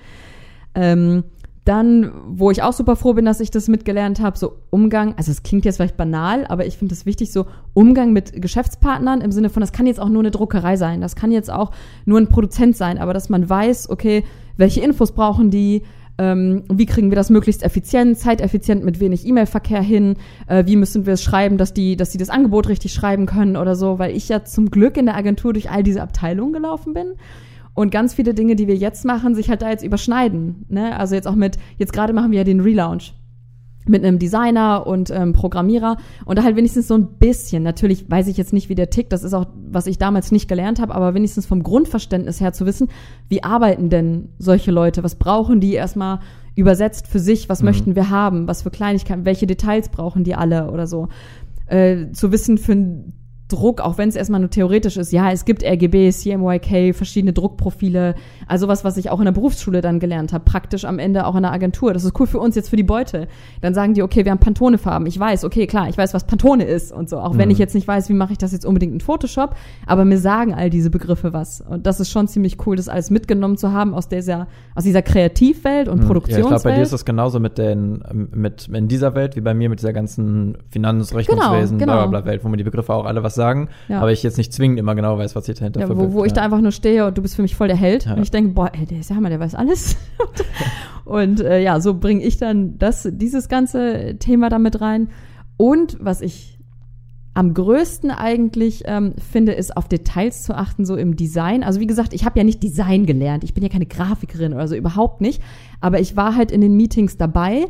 Ähm, dann, wo ich auch super froh bin, dass ich das mitgelernt habe, so Umgang, also es klingt jetzt vielleicht banal, aber ich finde es wichtig, so Umgang mit Geschäftspartnern im Sinne von, das kann jetzt auch nur eine Druckerei sein, das kann jetzt auch nur ein Produzent sein, aber dass man weiß, okay, welche Infos brauchen die, ähm, wie kriegen wir das möglichst effizient, zeiteffizient mit wenig E-Mail-Verkehr hin, äh, wie müssen wir es schreiben, dass die, dass die das Angebot richtig schreiben können oder so, weil ich ja zum Glück in der Agentur durch all diese Abteilungen gelaufen bin und ganz viele Dinge, die wir jetzt machen, sich halt da jetzt überschneiden. Ne? Also jetzt auch mit, jetzt gerade machen wir ja den Relaunch mit einem Designer und ähm, Programmierer. Und da halt wenigstens so ein bisschen, natürlich weiß ich jetzt nicht, wie der tickt, das ist auch, was ich damals nicht gelernt habe, aber wenigstens vom Grundverständnis her zu wissen, wie arbeiten denn solche Leute, was brauchen die erstmal übersetzt für sich, was mhm. möchten wir haben, was für Kleinigkeiten, welche Details brauchen die alle oder so. Äh, zu wissen für ein Druck, auch wenn es erstmal nur theoretisch ist, ja, es gibt RGB, CMYK, verschiedene Druckprofile, also was, was ich auch in der Berufsschule dann gelernt habe, praktisch am Ende auch in der Agentur. Das ist cool für uns jetzt für die Beute. Dann sagen die, okay, wir haben Pantone-Farben. Ich weiß, okay, klar, ich weiß, was Pantone ist und so, auch mhm. wenn ich jetzt nicht weiß, wie mache ich das jetzt unbedingt in Photoshop, aber mir sagen all diese Begriffe was. Und das ist schon ziemlich cool, das alles mitgenommen zu haben aus dieser, aus dieser Kreativwelt und mhm. Produktionswelt. Ja, ich glaube, bei dir ist das genauso mit den, mit, in dieser Welt wie bei mir mit dieser ganzen Finanzrechnungswesen, genau, genau. bla, bla, Welt, wo mir die Begriffe auch alle was sagen, ja. aber ich jetzt nicht zwingend immer genau weiß, was sich dahinter ja, verbirgt. Wo, wo ich da einfach nur stehe und du bist für mich voll der Held ja. und ich denke, boah, ey, der ist ja Hammer, der weiß alles. und äh, ja, so bringe ich dann das, dieses ganze Thema damit rein. Und was ich am größten eigentlich ähm, finde, ist auf Details zu achten, so im Design. Also wie gesagt, ich habe ja nicht Design gelernt. Ich bin ja keine Grafikerin oder so, überhaupt nicht. Aber ich war halt in den Meetings dabei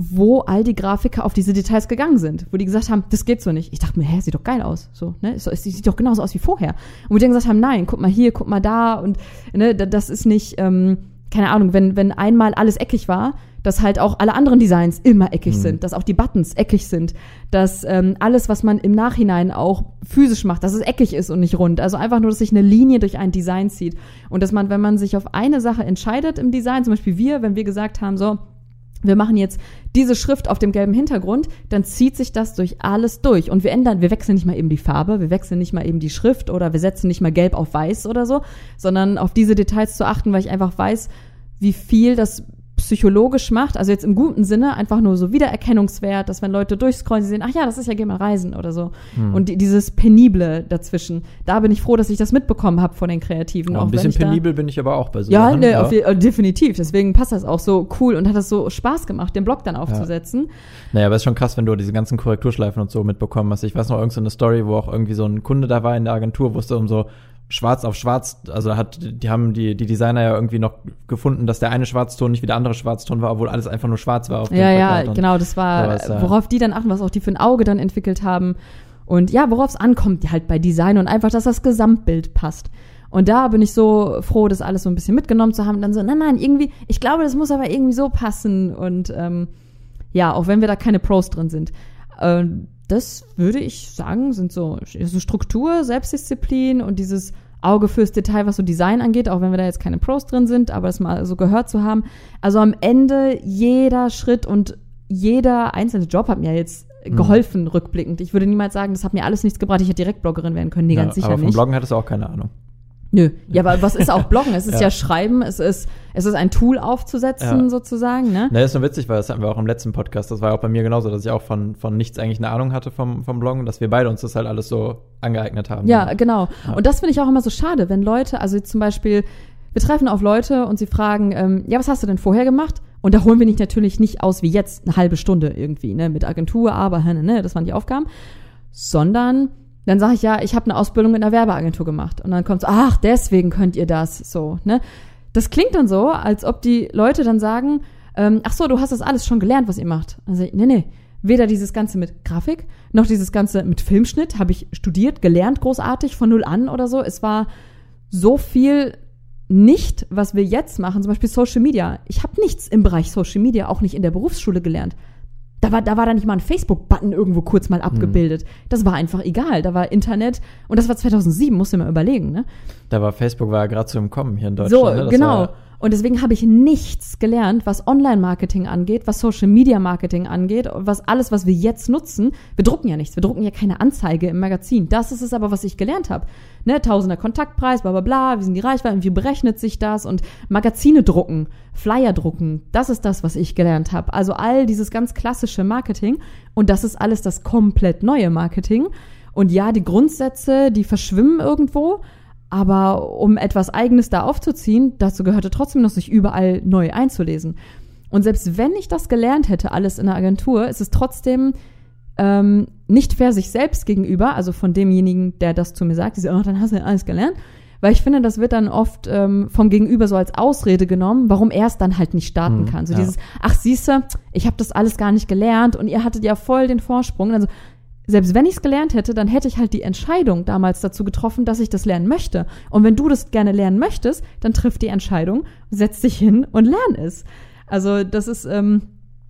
wo all die Grafiker auf diese Details gegangen sind, wo die gesagt haben, das geht so nicht. Ich dachte mir, hä, sieht doch geil aus, so, ne? Es, sieht doch genauso aus wie vorher. Und wo die dann gesagt haben, nein, guck mal hier, guck mal da und ne, das ist nicht, ähm, keine Ahnung, wenn wenn einmal alles eckig war, dass halt auch alle anderen Designs immer eckig mhm. sind, dass auch die Buttons eckig sind, dass ähm, alles, was man im Nachhinein auch physisch macht, dass es eckig ist und nicht rund. Also einfach nur, dass sich eine Linie durch ein Design zieht und dass man, wenn man sich auf eine Sache entscheidet im Design, zum Beispiel wir, wenn wir gesagt haben, so wir machen jetzt diese Schrift auf dem gelben Hintergrund, dann zieht sich das durch alles durch. Und wir ändern, wir wechseln nicht mal eben die Farbe, wir wechseln nicht mal eben die Schrift oder wir setzen nicht mal gelb auf weiß oder so, sondern auf diese Details zu achten, weil ich einfach weiß, wie viel das psychologisch macht, also jetzt im guten Sinne, einfach nur so Wiedererkennungswert, dass wenn Leute durchscrollen, sie sehen, ach ja, das ist ja Geh mal reisen oder so. Hm. Und die, dieses Penible dazwischen, da bin ich froh, dass ich das mitbekommen habe von den Kreativen. Ja, ein bisschen penibel bin ich aber auch bei so Ja, ne, ja. Auf, äh, definitiv. Deswegen passt das auch so cool und hat das so Spaß gemacht, den Blog dann aufzusetzen. Ja. Naja, aber es ist schon krass, wenn du diese ganzen Korrekturschleifen und so mitbekommen hast. Ich weiß noch irgendeine so Story, wo auch irgendwie so ein Kunde da war in der Agentur, wo es um so schwarz auf schwarz, also hat, die haben die, die Designer ja irgendwie noch gefunden, dass der eine Schwarzton nicht wie der andere Schwarzton war, obwohl alles einfach nur schwarz war. Auf ja, ja, genau, das war, sowas, worauf die dann achten, was auch die für ein Auge dann entwickelt haben. Und ja, worauf es ankommt, halt bei Design und einfach, dass das Gesamtbild passt. Und da bin ich so froh, das alles so ein bisschen mitgenommen zu haben. Und dann so, nein, nein, irgendwie, ich glaube, das muss aber irgendwie so passen. Und ähm, ja, auch wenn wir da keine Pros drin sind. Ähm, das würde ich sagen, sind so, so Struktur, Selbstdisziplin und dieses Auge fürs Detail, was so Design angeht, auch wenn wir da jetzt keine Pros drin sind, aber das mal so gehört zu haben. Also am Ende jeder Schritt und jeder einzelne Job hat mir jetzt mhm. geholfen, mhm. rückblickend. Ich würde niemals sagen, das hat mir alles nichts gebracht. Ich hätte direkt Bloggerin werden können. Nee, ja, ganz sicher aber vom nicht. Bloggen hattest du auch keine Ahnung. Nö. Ja, aber was ist auch Bloggen? Es ist ja. ja. Schreiben, es ist, es ist ein Tool aufzusetzen, ja. sozusagen, ne? Na, ist nur witzig, weil das hatten wir auch im letzten Podcast, das war ja auch bei mir genauso, dass ich auch von, von nichts eigentlich eine Ahnung hatte vom, vom Bloggen, dass wir beide uns das halt alles so angeeignet haben. Ja, genau. Ja. Und das finde ich auch immer so schade, wenn Leute, also zum Beispiel, wir treffen auf Leute und sie fragen, ähm, ja, was hast du denn vorher gemacht? Und da holen wir nicht natürlich nicht aus wie jetzt eine halbe Stunde irgendwie, ne, mit Agentur, aber, ne, ne, das waren die Aufgaben, sondern dann sage ich ja, ich habe eine Ausbildung in einer Werbeagentur gemacht. Und dann kommt so, ach, deswegen könnt ihr das so, ne? das klingt dann so, als ob die Leute dann sagen, ähm, ach so, du hast das alles schon gelernt, was ihr macht. Also, nee, nee. Weder dieses Ganze mit Grafik, noch dieses Ganze mit Filmschnitt habe ich studiert, gelernt, großartig, von null an oder so. Es war so viel nicht, was wir jetzt machen, zum Beispiel Social Media. Ich habe nichts im Bereich Social Media, auch nicht in der Berufsschule gelernt. Da war, da war da nicht mal ein Facebook-Button irgendwo kurz mal abgebildet. Mhm. Das war einfach egal. Da war Internet und das war 2007, musst du mal überlegen, ne? Da war Facebook war ja gerade so im Kommen hier in Deutschland. So, ne? genau. War, und deswegen habe ich nichts gelernt, was Online-Marketing angeht, was Social-Media-Marketing angeht, was alles, was wir jetzt nutzen. Wir drucken ja nichts, wir drucken ja keine Anzeige im Magazin. Das ist es aber, was ich gelernt habe. Ne, Tausender Kontaktpreis, bla bla bla, wie sind die Reichweiten, wie berechnet sich das und Magazine drucken, Flyer drucken, das ist das, was ich gelernt habe. Also all dieses ganz klassische Marketing und das ist alles das komplett neue Marketing. Und ja, die Grundsätze, die verschwimmen irgendwo, aber um etwas Eigenes da aufzuziehen, dazu gehörte trotzdem noch, sich überall neu einzulesen. Und selbst wenn ich das gelernt hätte, alles in der Agentur, ist es trotzdem ähm, nicht fair sich selbst gegenüber, also von demjenigen, der das zu mir sagt, die sagt, oh, dann hast du ja alles gelernt. Weil ich finde, das wird dann oft ähm, vom Gegenüber so als Ausrede genommen, warum er es dann halt nicht starten mhm, kann. So ja. dieses, ach siehste, ich habe das alles gar nicht gelernt und ihr hattet ja voll den Vorsprung. Also selbst wenn ich es gelernt hätte, dann hätte ich halt die Entscheidung damals dazu getroffen, dass ich das lernen möchte. Und wenn du das gerne lernen möchtest, dann triff die Entscheidung, setz dich hin und lern es. Also das ist ähm,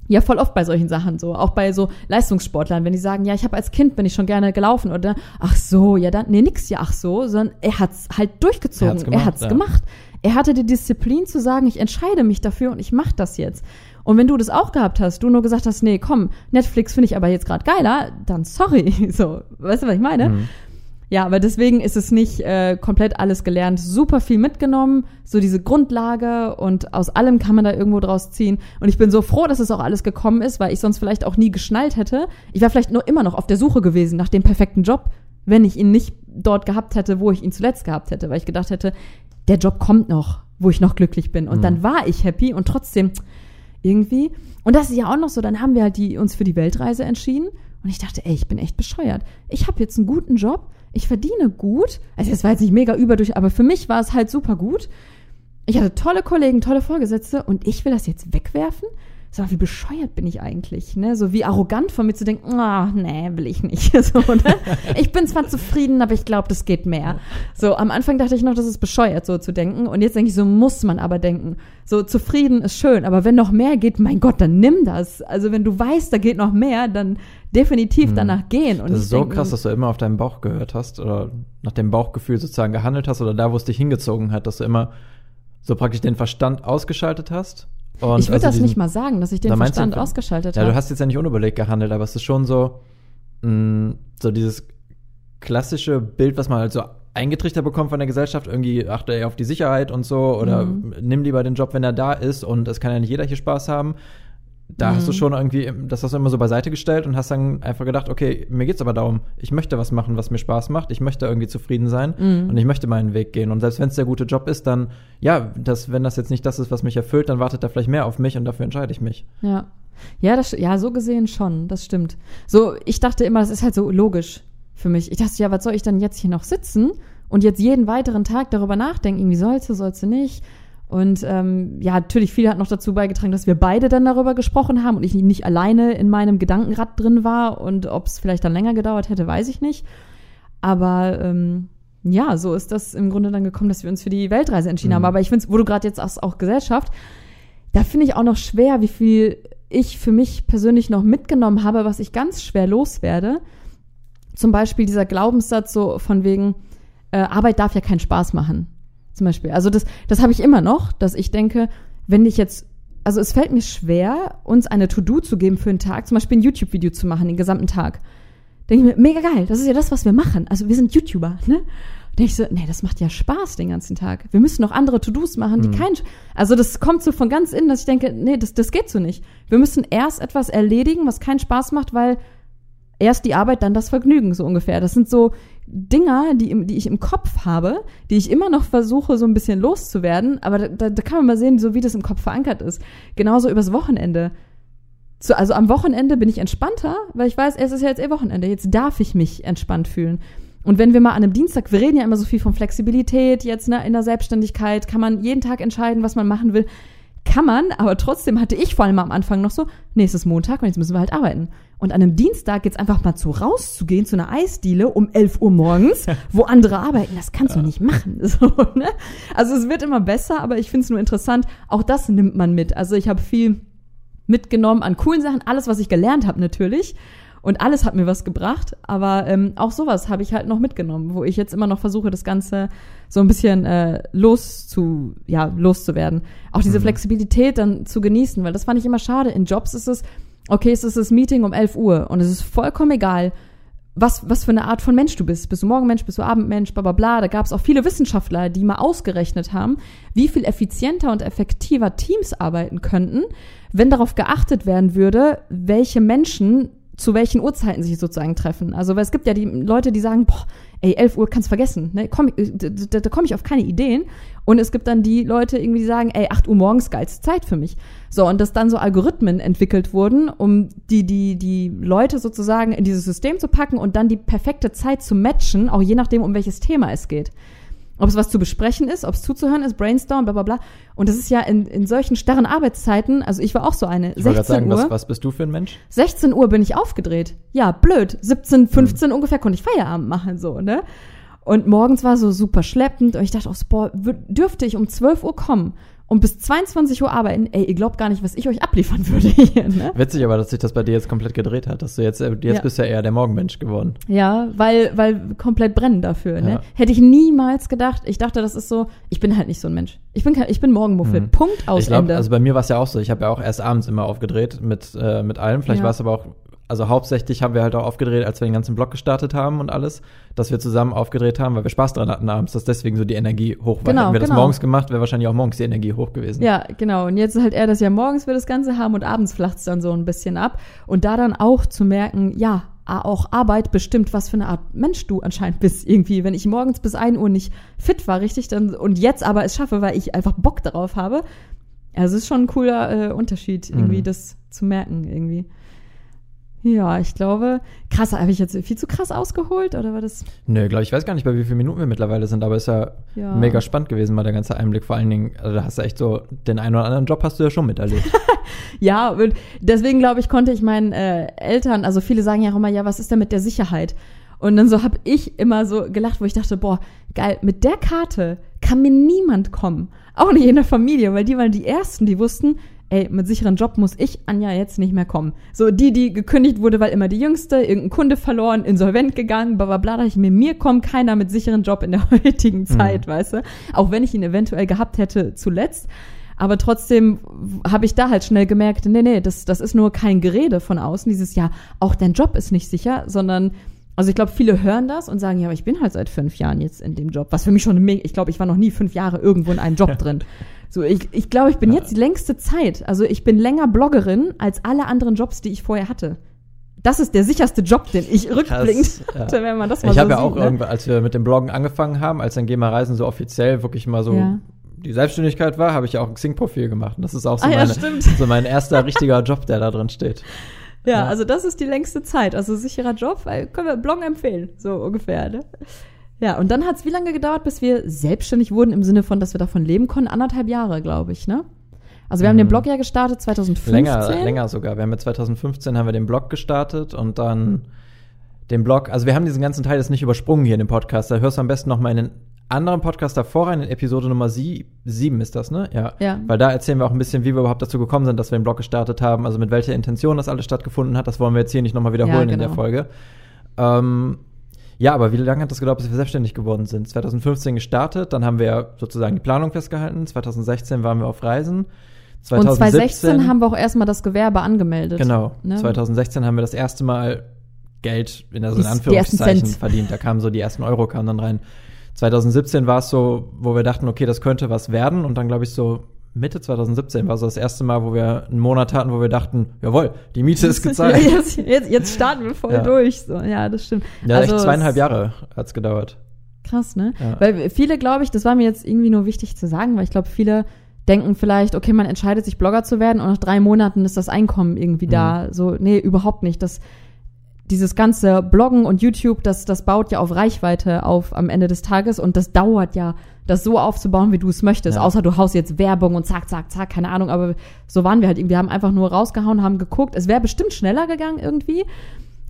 ja voll oft bei solchen Sachen so, auch bei so Leistungssportlern, wenn die sagen, ja, ich habe als Kind bin ich schon gerne gelaufen oder ach so, ja dann nee nix ja ach so, sondern er hat's halt durchgezogen, er hat's gemacht. Er, hat's ja. gemacht. er hatte die Disziplin zu sagen, ich entscheide mich dafür und ich mache das jetzt. Und wenn du das auch gehabt hast, du nur gesagt hast, nee, komm, Netflix finde ich aber jetzt gerade geiler, dann sorry. So, weißt du, was ich meine? Mhm. Ja, aber deswegen ist es nicht äh, komplett alles gelernt. Super viel mitgenommen, so diese Grundlage und aus allem kann man da irgendwo draus ziehen. Und ich bin so froh, dass es auch alles gekommen ist, weil ich sonst vielleicht auch nie geschnallt hätte. Ich wäre vielleicht nur immer noch auf der Suche gewesen nach dem perfekten Job, wenn ich ihn nicht dort gehabt hätte, wo ich ihn zuletzt gehabt hätte, weil ich gedacht hätte, der Job kommt noch, wo ich noch glücklich bin. Und mhm. dann war ich happy und trotzdem, irgendwie. Und das ist ja auch noch so, dann haben wir halt die, uns für die Weltreise entschieden. Und ich dachte, ey, ich bin echt bescheuert. Ich habe jetzt einen guten Job, ich verdiene gut. Also es war jetzt nicht mega überdurch, aber für mich war es halt super gut. Ich hatte tolle Kollegen, tolle Vorgesetzte und ich will das jetzt wegwerfen? So, wie bescheuert bin ich eigentlich, ne? So wie arrogant von mir zu denken, ah, oh, nee, will ich nicht. so, ne? Ich bin zwar zufrieden, aber ich glaube, das geht mehr. So, am Anfang dachte ich noch, das ist bescheuert, so zu denken. Und jetzt denke ich, so muss man aber denken. So, zufrieden ist schön, aber wenn noch mehr geht, mein Gott, dann nimm das. Also, wenn du weißt, da geht noch mehr, dann definitiv hm. danach gehen. Und das ist so denke, krass, dass du immer auf deinen Bauch gehört hast oder nach dem Bauchgefühl sozusagen gehandelt hast oder da, wo es dich hingezogen hat, dass du immer so praktisch den Verstand ausgeschaltet hast und ich würde also das diesen, nicht mal sagen, dass ich den Verstand du, ausgeschaltet habe. Ja, du hast jetzt ja nicht unüberlegt gehandelt, aber es ist schon so, mh, mm, so dieses klassische Bild, was man halt so eingetrichtert bekommt von der Gesellschaft, irgendwie achte er auf die Sicherheit und so oder mhm. nimm lieber den Job, wenn er da ist und es kann ja nicht jeder hier Spaß haben da mhm. hast du mhm. schon irgendwie, das hast du immer so beiseite gestellt und hast dann einfach gedacht, okay, mir geht's aber darum, ich möchte was machen, was mir Spaß macht, ich möchte irgendwie zufrieden sein mhm. und ich möchte meinen Weg gehen. Und selbst wenn es der gute Job ist, dann, ja, das, wenn das jetzt nicht das ist, was mich erfüllt, dann wartet da vielleicht mehr auf mich und dafür entscheide ich mich. Ja. Ja, das, ja, so gesehen schon, das stimmt. So, ich dachte immer, das ist halt so logisch für mich. Ich dachte, ja, was soll ich dann jetzt hier noch sitzen und jetzt jeden weiteren Tag darüber nachdenken, wie sollst du, sollst du nicht? Und ähm, ja, natürlich viel hat noch dazu beigetragen, dass wir beide dann darüber gesprochen haben und ich nicht alleine in meinem Gedankenrad drin war und ob es vielleicht dann länger gedauert hätte, weiß ich nicht. Aber ähm, ja, so ist das im Grunde dann gekommen, dass wir uns für die Weltreise entschieden mhm. haben. Aber ich finde, wo du gerade jetzt auch, auch Gesellschaft, da finde ich auch noch schwer, wie viel ich für mich persönlich noch mitgenommen habe, was ich ganz schwer loswerde. Zum Beispiel dieser Glaubenssatz so von wegen, äh, Arbeit darf ja keinen Spaß machen. Zum Beispiel. Also das, das habe ich immer noch, dass ich denke, wenn ich jetzt, also es fällt mir schwer, uns eine To-Do zu geben für einen Tag, zum Beispiel ein YouTube-Video zu machen, den gesamten Tag. Denke ich mir, mega geil, das ist ja das, was wir machen. Also wir sind YouTuber, ne? Denke ich so, nee, das macht ja Spaß den ganzen Tag. Wir müssen noch andere To-Dos machen, die mhm. kein, also das kommt so von ganz innen, dass ich denke, nee, das, das geht so nicht. Wir müssen erst etwas erledigen, was keinen Spaß macht, weil erst die Arbeit, dann das Vergnügen, so ungefähr. Das sind so Dinger, die, die ich im Kopf habe, die ich immer noch versuche, so ein bisschen loszuwerden, aber da, da kann man mal sehen, so wie das im Kopf verankert ist. Genauso übers Wochenende. So, also am Wochenende bin ich entspannter, weil ich weiß, es ist ja jetzt eh Wochenende. Jetzt darf ich mich entspannt fühlen. Und wenn wir mal an einem Dienstag, wir reden ja immer so viel von Flexibilität jetzt ne, in der Selbstständigkeit, kann man jeden Tag entscheiden, was man machen will. Kann man, aber trotzdem hatte ich vor allem am Anfang noch so, nächstes Montag und jetzt müssen wir halt arbeiten. Und an einem Dienstag jetzt einfach mal zu rauszugehen, zu einer Eisdiele um 11 Uhr morgens, wo andere arbeiten, das kannst du nicht machen. So, ne? Also es wird immer besser, aber ich finde es nur interessant, auch das nimmt man mit. Also ich habe viel mitgenommen an coolen Sachen, alles, was ich gelernt habe natürlich. Und alles hat mir was gebracht, aber ähm, auch sowas habe ich halt noch mitgenommen, wo ich jetzt immer noch versuche, das Ganze so ein bisschen äh, loszu, ja, loszuwerden. Auch diese mhm. Flexibilität dann zu genießen, weil das fand ich immer schade. In Jobs ist es, okay, es ist das Meeting um 11 Uhr und es ist vollkommen egal, was, was für eine Art von Mensch du bist. Bist du Morgenmensch, bist du Abendmensch, bla bla bla. Da gab es auch viele Wissenschaftler, die mal ausgerechnet haben, wie viel effizienter und effektiver Teams arbeiten könnten, wenn darauf geachtet werden würde, welche Menschen zu welchen Uhrzeiten sich sozusagen treffen. Also, weil es gibt ja die Leute, die sagen, boah, ey, 11 Uhr kannst vergessen, ne? Komm, da, da, da komme ich auf keine Ideen. Und es gibt dann die Leute irgendwie, die sagen, ey, 8 Uhr morgens geilste Zeit für mich. So, und dass dann so Algorithmen entwickelt wurden, um die, die, die Leute sozusagen in dieses System zu packen und dann die perfekte Zeit zu matchen, auch je nachdem, um welches Thema es geht ob es was zu besprechen ist, ob es zuzuhören ist, brainstorm, bla bla bla. Und das ist ja in, in solchen starren Arbeitszeiten, also ich war auch so eine. Ich 16 sagen, Uhr, was, was bist du für ein Mensch? 16 Uhr bin ich aufgedreht. Ja, blöd. 17, 15 hm. ungefähr konnte ich Feierabend machen, so, ne? Und morgens war so super schleppend und ich dachte auch, boah, dürfte ich um 12 Uhr kommen und bis 22 Uhr arbeiten, ey, ihr glaubt gar nicht, was ich euch abliefern würde hier, ne? Witzig aber, dass sich das bei dir jetzt komplett gedreht hat, dass du jetzt, äh, jetzt ja. bist ja eher der Morgenmensch geworden. Ja, weil, weil komplett brennen dafür, ne? Ja. Hätte ich niemals gedacht. Ich dachte, das ist so, ich bin halt nicht so ein Mensch. Ich bin, ich bin Morgenmuffel. Mhm. Punkt aus ich glaub, Ende. Also bei mir war es ja auch so, ich habe ja auch erst abends immer aufgedreht mit, äh, mit allem. Vielleicht ja. war es aber auch also hauptsächlich haben wir halt auch aufgedreht, als wir den ganzen Blog gestartet haben und alles, dass wir zusammen aufgedreht haben, weil wir Spaß dran hatten abends, dass deswegen so die Energie hoch war. Genau, Hätten wir genau. das morgens gemacht, wäre wahrscheinlich auch morgens die Energie hoch gewesen. Ja, genau. Und jetzt ist halt eher, dass ja morgens wir das Ganze haben und abends flacht es dann so ein bisschen ab. Und da dann auch zu merken, ja, auch Arbeit bestimmt, was für eine Art Mensch du anscheinend bist irgendwie. Wenn ich morgens bis ein Uhr nicht fit war, richtig, dann und jetzt aber es schaffe, weil ich einfach Bock darauf habe. Also es ist schon ein cooler äh, Unterschied, irgendwie mhm. das zu merken, irgendwie. Ja, ich glaube, krass, habe ich jetzt viel zu krass ausgeholt oder war das? Nö, glaube ich, weiß gar nicht, bei wie vielen Minuten wir mittlerweile sind, aber ist ja, ja, mega spannend gewesen, mal der ganze Einblick. Vor allen Dingen, also da hast du echt so, den einen oder anderen Job hast du ja schon miterlebt. ja, und deswegen glaube ich, konnte ich meinen äh, Eltern, also viele sagen ja auch immer, ja, was ist denn mit der Sicherheit? Und dann so habe ich immer so gelacht, wo ich dachte, boah, geil, mit der Karte kann mir niemand kommen. Auch nicht in der Familie, weil die waren die Ersten, die wussten, ey, mit sicheren Job muss ich, Anja, jetzt nicht mehr kommen. So, die, die gekündigt wurde, weil immer die Jüngste, irgendein Kunde verloren, insolvent gegangen, bla bla bla, da ich mir, mir kommt keiner mit sicheren Job in der heutigen mhm. Zeit, mhm. weißt du? Auch wenn ich ihn eventuell gehabt hätte zuletzt. Aber trotzdem habe ich da halt schnell gemerkt, nee, nee, das, das ist nur kein Gerede von außen, dieses, ja, auch dein Job ist nicht sicher, sondern also ich glaube, viele hören das und sagen, ja, aber ich bin halt seit fünf Jahren jetzt in dem Job, was für mich schon, eine, ich glaube, ich war noch nie fünf Jahre irgendwo in einem Job drin. So, ich, ich glaube, ich bin jetzt die längste Zeit. Also ich bin länger Bloggerin als alle anderen Jobs, die ich vorher hatte. Das ist der sicherste Job, den ich rückblickend ja. hatte, wenn man das mal Ich so habe ja auch ne? irgendwann, als wir mit dem Bloggen angefangen haben, als dann Geh mal Reisen so offiziell wirklich mal so ja. die Selbstständigkeit war, habe ich ja auch ein Xing-Profil gemacht. Und das ist auch so, ah, meine, so mein erster richtiger Job, der da drin steht. Ja, ja, also das ist die längste Zeit. Also sicherer Job, können wir Bloggen empfehlen, so ungefähr. Ne? Ja, und dann hat es wie lange gedauert, bis wir selbstständig wurden, im Sinne von, dass wir davon leben konnten? Anderthalb Jahre, glaube ich, ne? Also wir haben den mhm. Blog ja gestartet 2015. Länger, länger sogar. Wir haben mit 2015 haben wir den Blog gestartet und dann den Blog, also wir haben diesen ganzen Teil jetzt nicht übersprungen hier in dem Podcast. Da hörst du am besten noch mal in den anderen Podcast davor rein, in Episode Nummer sie, sieben ist das, ne? Ja. ja. Weil da erzählen wir auch ein bisschen, wie wir überhaupt dazu gekommen sind, dass wir den Blog gestartet haben, also mit welcher Intention das alles stattgefunden hat. Das wollen wir jetzt hier nicht nochmal wiederholen ja, genau. in der genau. Folge. Ähm, ja, aber wie lange hat das gedauert, bis wir selbstständig geworden sind? 2015 gestartet, dann haben wir sozusagen die Planung festgehalten. 2016 waren wir auf Reisen. 2017, und 2016 haben wir auch erstmal das Gewerbe angemeldet. Genau. Ne? 2016 haben wir das erste Mal Geld in, also in Anführungszeichen verdient. Da kamen so die ersten Euro kamen dann rein. 2017 war es so, wo wir dachten, okay, das könnte was werden. Und dann glaube ich so Mitte 2017 war so das erste Mal, wo wir einen Monat hatten, wo wir dachten, jawohl, die Miete ist gezahlt. jetzt, jetzt, jetzt starten wir voll ja. durch. So, ja, das stimmt. Ja, also, echt zweieinhalb Jahre hat's gedauert. Krass, ne? Ja. Weil viele, glaube ich, das war mir jetzt irgendwie nur wichtig zu sagen, weil ich glaube, viele denken vielleicht, okay, man entscheidet sich Blogger zu werden und nach drei Monaten ist das Einkommen irgendwie mhm. da. So, nee, überhaupt nicht. Das dieses ganze Bloggen und YouTube, das, das baut ja auf Reichweite auf am Ende des Tages und das dauert ja, das so aufzubauen, wie du es möchtest. Ja. Außer du haust jetzt Werbung und zack, zack, zack, keine Ahnung, aber so waren wir halt. Wir haben einfach nur rausgehauen, haben geguckt. Es wäre bestimmt schneller gegangen irgendwie.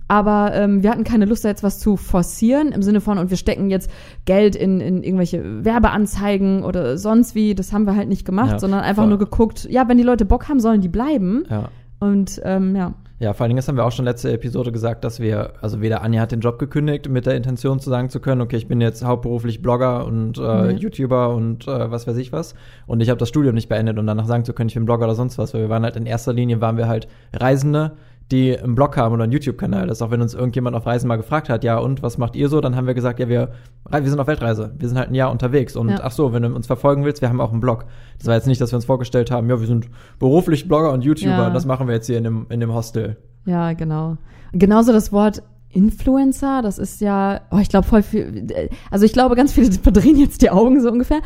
Aber ähm, wir hatten keine Lust, da jetzt was zu forcieren, im Sinne von, und wir stecken jetzt Geld in, in irgendwelche Werbeanzeigen oder sonst wie. Das haben wir halt nicht gemacht, Ja, sondern einfach voll. nur geguckt, ja, wenn die Leute Bock haben, sollen die bleiben. Ja. Und ähm, ja. Ja, vor allen Dingen, das haben wir auch schon letzte Episode gesagt, dass wir, also weder Anja hat den Job gekündigt, mit der Intention zu sagen zu können, okay, ich bin jetzt hauptberuflich Blogger und äh, Mhm. YouTuber und äh, was weiß ich was. Und ich habe das Studium nicht beendet und danach sagen zu können, ich bin Blogger oder sonst was, weil wir waren halt in erster Linie, waren wir halt Reisende, die einen Blog haben oder einen YouTube-Kanal. Das ist auch, wenn uns irgendjemand auf Reisen mal gefragt hat, ja, und was macht ihr so? Dann haben wir gesagt, ja, wir, wir sind auf Weltreise. Wir sind halt ein Jahr unterwegs. Und Ja. ach so, wenn du uns verfolgen willst, wir haben auch einen Blog. Das war jetzt nicht, dass wir uns vorgestellt haben, ja, wir sind beruflich Blogger und YouTuber. Ja. Und das machen wir jetzt hier in dem, in dem Hostel. Ja, genau. Genauso das Wort Influencer, das ist ja, oh, ich glaube voll viel, also ich glaube, ganz viele verdrehen jetzt die Augen so ungefähr,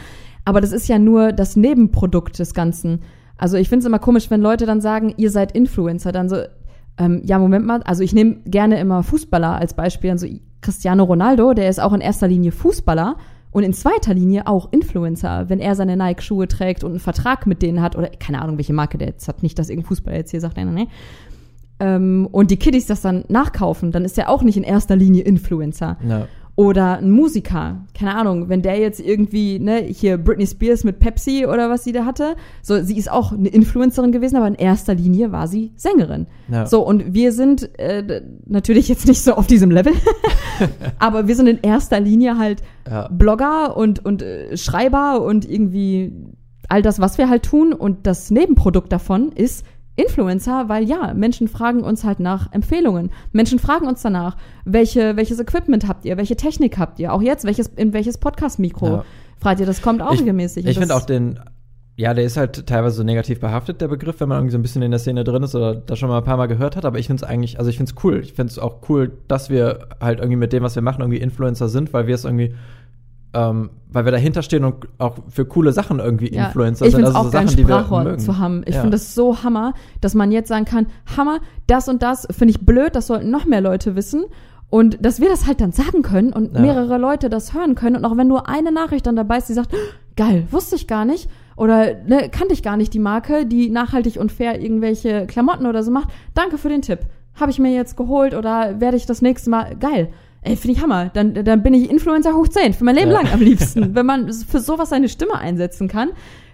aber das ist ja nur das Nebenprodukt des Ganzen. Also ich finde es immer komisch, wenn Leute dann sagen, ihr seid Influencer, dann so, ähm, ja, Moment mal, also ich nehme gerne immer Fußballer als Beispiel, also Cristiano Ronaldo, der ist auch in erster Linie Fußballer und in zweiter Linie auch Influencer, wenn er seine Nike-Schuhe trägt und einen Vertrag mit denen hat oder keine Ahnung, welche Marke der jetzt hat, nicht, dass irgendein Fußballer jetzt hier sagt, nein, nein, nein. Ähm, und die Kiddies das dann nachkaufen, dann ist er auch nicht in erster Linie Influencer. Ja. Oder ein Musiker, keine Ahnung, wenn der jetzt irgendwie, ne, hier Britney Spears mit Pepsi oder was sie da hatte, so, sie ist auch eine Influencerin gewesen, aber in erster Linie war sie Sängerin. Ja. So, und wir sind äh, natürlich jetzt nicht so auf diesem Level, aber wir sind in erster Linie halt Ja. Blogger und, und äh, Schreiber und irgendwie all das, was wir halt tun. Und das Nebenprodukt davon ist Influencer, weil ja, Menschen fragen uns halt nach Empfehlungen. Menschen fragen uns danach, welche, welches Equipment habt ihr, welche Technik habt ihr, auch jetzt, welches, in welches Podcast-Mikro Ja. fragt ihr, das kommt auch Ich- regelmäßig. Ich finde auch den, ja, der ist halt teilweise so negativ behaftet, der Begriff, wenn man irgendwie so ein bisschen in der Szene drin ist oder das schon mal ein paar Mal gehört hat. Aber ich finde es eigentlich, also ich finde es cool. Ich finde es auch cool, dass wir halt irgendwie mit dem, was wir machen, irgendwie Influencer sind, weil wir es irgendwie, ähm, weil wir dahinter stehen und auch für coole Sachen irgendwie Ja, Influencer ich sind. Also auch so Sachen, die wir mögen. zu haben. Ich Ja. finde das so Hammer, dass man jetzt sagen kann, Hammer, das und das finde ich blöd, das sollten noch mehr Leute wissen. Und dass wir das halt dann sagen können und Ja. mehrere Leute das hören können. Und auch wenn nur eine Nachricht dann dabei ist, die sagt, geil, wusste ich gar nicht. Oder ne, kannte ich gar nicht die Marke, die nachhaltig und fair irgendwelche Klamotten oder so macht. Danke für den Tipp. Habe ich mir jetzt geholt oder werde ich das nächste Mal. Geil. Ey, finde ich Hammer. Dann, dann bin ich Influencer hoch 10. Für mein Leben Ja. lang am liebsten. Wenn man für sowas seine Stimme einsetzen kann.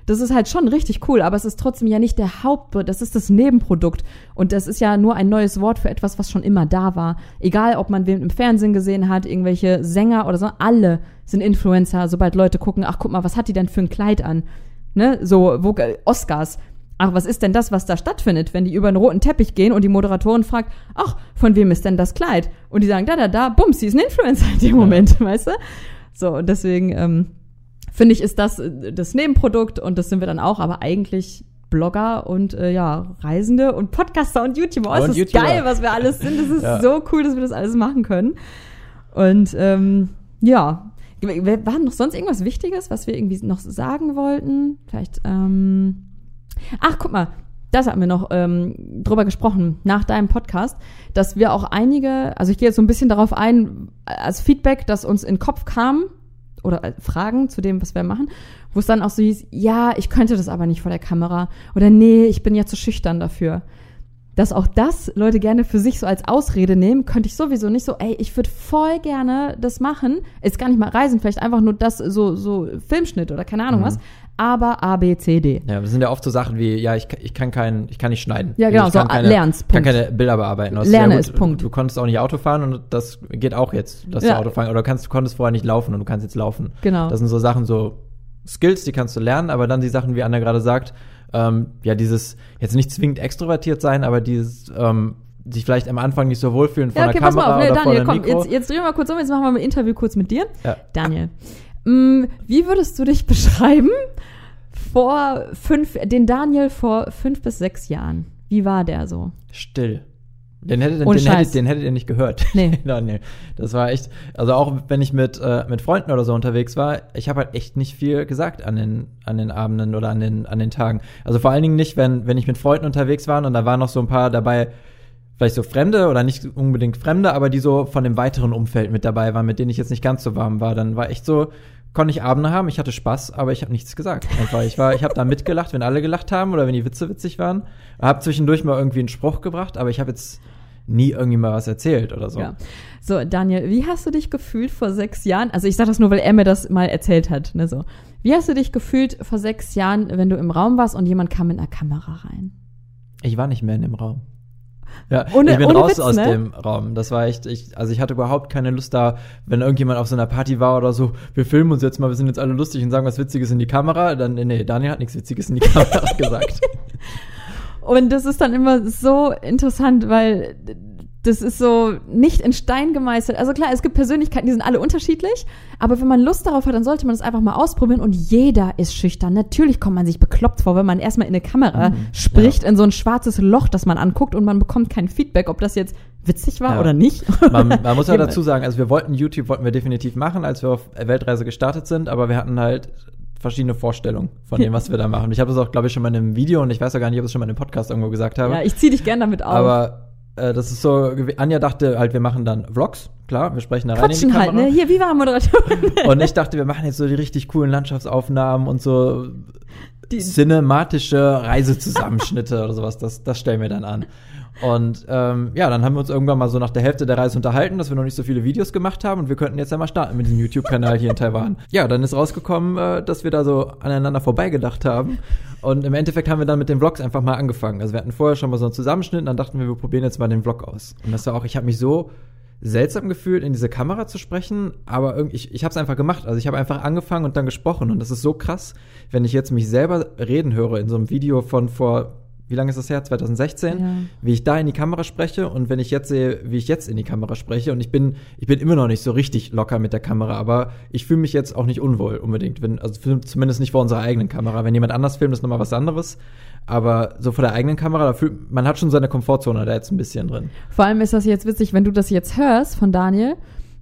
Das ist halt schon richtig cool, aber es ist trotzdem ja nicht der Hauptprodukt, das ist das Nebenprodukt. Und das ist ja nur ein neues Wort für etwas, was schon immer da war. Egal, ob man wen im Fernsehen gesehen hat, irgendwelche Sänger oder so, alle sind Influencer, sobald Leute gucken, ach guck mal, was hat die denn für ein Kleid an? Ne? So, wo, Oscars. Ach, was ist denn das, was da stattfindet, wenn die über einen roten Teppich gehen und die Moderatorin fragt, ach, von wem ist denn das Kleid? Und die sagen, da, da, da, bums, sie ist ein Influencer in dem Moment, weißt du? So, und deswegen, ähm, finde ich, ist das äh, das Nebenprodukt und das sind wir dann auch, aber eigentlich Blogger und äh, ja, Reisende und Podcaster und YouTuber. Oh, es Und ist YouTuber. geil, was wir alles sind. Es ist Ja. so cool, dass wir das alles machen können. Und ähm, ja, war noch sonst irgendwas Wichtiges, was wir irgendwie noch sagen wollten? Vielleicht, ähm, ach, guck mal, das hatten wir noch ähm, drüber gesprochen nach deinem Podcast, dass wir auch einige, also ich gehe jetzt so ein bisschen darauf ein, als Feedback, das uns in den Kopf kam, oder äh, Fragen zu dem, was wir machen, wo es dann auch so hieß, ja, ich könnte das aber nicht vor der Kamera oder nee, ich bin ja zu schüchtern dafür. Dass auch das Leute gerne für sich so als Ausrede nehmen, könnte ich sowieso nicht so, ey, ich würde voll gerne das machen, ist gar nicht mal reisen, vielleicht einfach nur das, so, so Filmschnitt oder keine Ahnung Mhm. was, aber A, B, C, D. Ja, das sind ja oft so Sachen wie, ja, ich, ich kann kein, ich kann nicht schneiden. Ja, genau, ich kann so, keine, lern's, kann Punkt. keine Bilder bearbeiten. Das Lerne ja es, Punkt. Du, konntest auch nicht Auto fahren und das geht auch jetzt, dass Ja. du Auto fahren. Oder du kannst, du konntest vorher nicht laufen und du kannst jetzt laufen. Genau. Das sind so Sachen, so Skills, die kannst du lernen, aber dann die Sachen, wie Anna gerade sagt, ähm, ja, dieses, jetzt nicht zwingend extrovertiert sein, aber dieses, ähm, sich vielleicht am Anfang nicht so wohlfühlen vor Ja, okay, der pass Kamera mal auf, nee, oder Daniel, vor dem komm, Mikro. jetzt, jetzt drehen wir mal kurz um, jetzt machen wir mal ein Interview kurz mit dir. Ja. Daniel, wie würdest du dich beschreiben vor fünf, den Daniel vor fünf bis sechs Jahren? Wie war der so? Still. Den hättet, den, hättet, den hättet ihr nicht gehört. Nee. Daniel. Das war echt, also auch wenn ich mit, äh, mit Freunden oder so unterwegs war, ich habe halt echt nicht viel gesagt an den, an den Abenden oder an den, an den Tagen. Also vor allen Dingen nicht, wenn, wenn ich mit Freunden unterwegs war und da waren noch so ein paar dabei, vielleicht so Fremde oder nicht unbedingt Fremde, aber die so von dem weiteren Umfeld mit dabei waren, mit denen ich jetzt nicht ganz so warm war. Dann war echt so, konnte ich Abende haben, ich hatte Spaß, aber ich habe nichts gesagt. Einfach, ich war, ich habe da mitgelacht, wenn alle gelacht haben oder wenn die Witze witzig waren. Habe zwischendurch mal irgendwie einen Spruch gebracht, aber ich habe jetzt nie irgendwie mal was erzählt oder so. Ja. So, Daniel, wie hast du dich gefühlt vor sechs Jahren? Also ich sage das nur, weil er mir das mal erzählt hat. Ne, so. Wie hast du dich gefühlt vor sechs Jahren, wenn du im Raum warst und jemand kam mit einer Kamera rein? Ich war nicht mehr in dem Raum. Ja, Ohne- ich bin raus Witz, aus ne? dem Raum. Das war echt, ich, also ich hatte überhaupt keine Lust da, wenn irgendjemand auf so einer Party war oder so, wir filmen uns jetzt mal, wir sind jetzt alle lustig und sagen was Witziges in die Kamera, dann, nee, Daniel hat nichts Witziges in die Kamera gesagt. Und das ist dann immer so interessant, weil das ist so nicht in Stein gemeißelt. Also klar, es gibt Persönlichkeiten, die sind alle unterschiedlich, aber wenn man Lust darauf hat, dann sollte man das einfach mal ausprobieren und jeder ist schüchtern. Natürlich kommt man sich bekloppt vor, wenn man erstmal in eine Kamera Mhm, spricht, in so ein schwarzes Loch, das man anguckt und man bekommt kein Feedback, ob das jetzt witzig war Ja. oder nicht. Man, man muss ja Eben. dazu sagen, also wir wollten YouTube, wollten wir definitiv machen, als wir auf Weltreise gestartet sind, aber wir hatten halt verschiedene Vorstellungen von dem, was wir da machen. Ich habe das auch, glaube ich, schon mal in einem Video und ich weiß auch gar nicht, ob ich es schon mal in einem Podcast irgendwo gesagt habe. Ja, ich zieh dich gern damit auf. aber äh, das ist so, Anja dachte halt, wir machen dann Vlogs, klar, wir sprechen da rein in die Quatschen halt, Kamera. ne? Hier, wie war Moderatorin? Und ich dachte, wir machen jetzt so die richtig coolen Landschaftsaufnahmen und so Die- cinematische Reisezusammenschnitte oder sowas. Das, das stellen wir dann an. Und ähm, ja, dann haben wir uns irgendwann mal so nach der Hälfte der Reise unterhalten, dass wir noch nicht so viele Videos gemacht haben und wir könnten jetzt ja mal starten mit diesem YouTube-Kanal hier in Taiwan. Ja, dann ist rausgekommen, äh, dass wir da so aneinander vorbeigedacht haben. Und im Endeffekt haben wir dann mit den Vlogs einfach mal angefangen. Also wir hatten vorher schon mal so einen Zusammenschnitt und dann dachten wir, wir probieren jetzt mal den Vlog aus. Und das war auch, ich habe mich so seltsam gefühlt, in diese Kamera zu sprechen, aber irgendwie, ich, ich habe es einfach gemacht. Also ich habe einfach angefangen und dann gesprochen. Und das ist so krass, wenn ich jetzt mich selber reden höre in so einem Video von vor, wie lange ist das her? 2016, Ja. wie ich da in die Kamera spreche und wenn ich jetzt sehe, wie ich jetzt in die Kamera spreche. Und ich bin, ich bin immer noch nicht so richtig locker mit der Kamera, aber ich fühle mich jetzt auch nicht unwohl unbedingt. Wenn, also zumindest nicht vor unserer eigenen Kamera. Wenn jemand anders filmt, ist nochmal was anderes. Aber so vor der eigenen Kamera, da fühlt, man hat schon seine Komfortzone da jetzt ein bisschen drin. Vor allem ist das jetzt witzig, wenn du das jetzt hörst von Daniel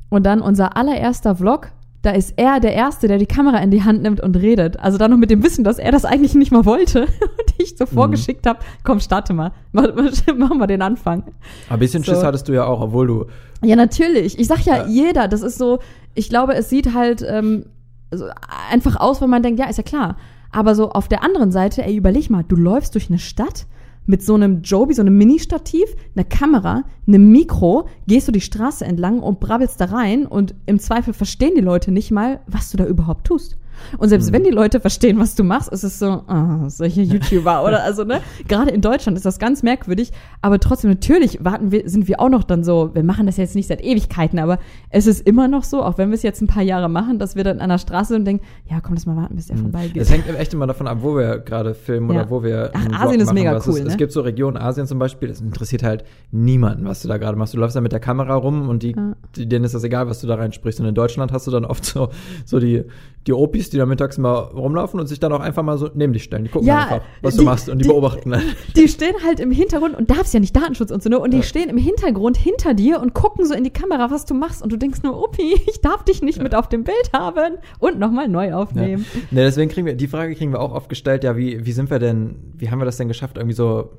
und dann unser allererster Vlog, da ist er der Erste, der die Kamera in die Hand nimmt und redet. Also dann noch mit dem Wissen, dass er das eigentlich nicht mal wollte und ich so vorgeschickt habe, komm, starte mal, mach, mal den Anfang. Ein bisschen So. Schiss hattest du ja auch, obwohl du Ja, natürlich. Ich sag ja, Ja. jeder, das ist so, ich glaube, es sieht halt ähm, so einfach aus, wenn man denkt, ja, ist ja klar. Aber so auf der anderen Seite, ey, überleg mal, du läufst durch eine Stadt mit so einem Joby, so einem Mini-Stativ, einer Kamera, einem Mikro, gehst du die Straße entlang und brabbelst da rein und im Zweifel verstehen die Leute nicht mal, was du da überhaupt tust. Und selbst wenn die Leute verstehen, was du machst, ist es so, ah, solche YouTuber oder also, ne? Gerade in Deutschland ist das ganz merkwürdig, aber trotzdem natürlich warten wir, sind wir auch noch dann so, wir machen das jetzt nicht seit Ewigkeiten, aber es ist immer noch so, auch wenn wir es jetzt ein paar Jahre machen, dass wir dann an der Straße und denken, ja, komm, lass mal warten, bis der vorbeigeht. Es hängt echt immer davon ab, wo wir gerade filmen Ja. oder wo wir. Ach, Asien Vlog ist mega weil es, cool, Es ne? gibt so Regionen, Asien zum Beispiel, es interessiert halt niemanden, was du da gerade machst. Du läufst da mit der Kamera rum und die, Ja. denen ist das egal, was du da reinsprichst. Und in Deutschland hast du dann oft so, so die, die Opis, die da mittags mal rumlaufen und sich dann auch einfach mal so neben dich stellen. Die gucken Ja, einfach, was die- du machst und die, die- beobachten dann. die stehen halt im Hintergrund und darfst ja nicht Datenschutz und so, ne? Und die Ja. stehen im Hintergrund hinter dir und gucken so in die Kamera, was du machst. Und du denkst nur, Uppi, ich darf dich nicht mit auf dem Bild haben und nochmal neu aufnehmen. Ja. Ne, deswegen kriegen wir, die Frage kriegen wir auch oft gestellt, ja, wie, wie sind wir denn, wie haben wir das denn geschafft, irgendwie so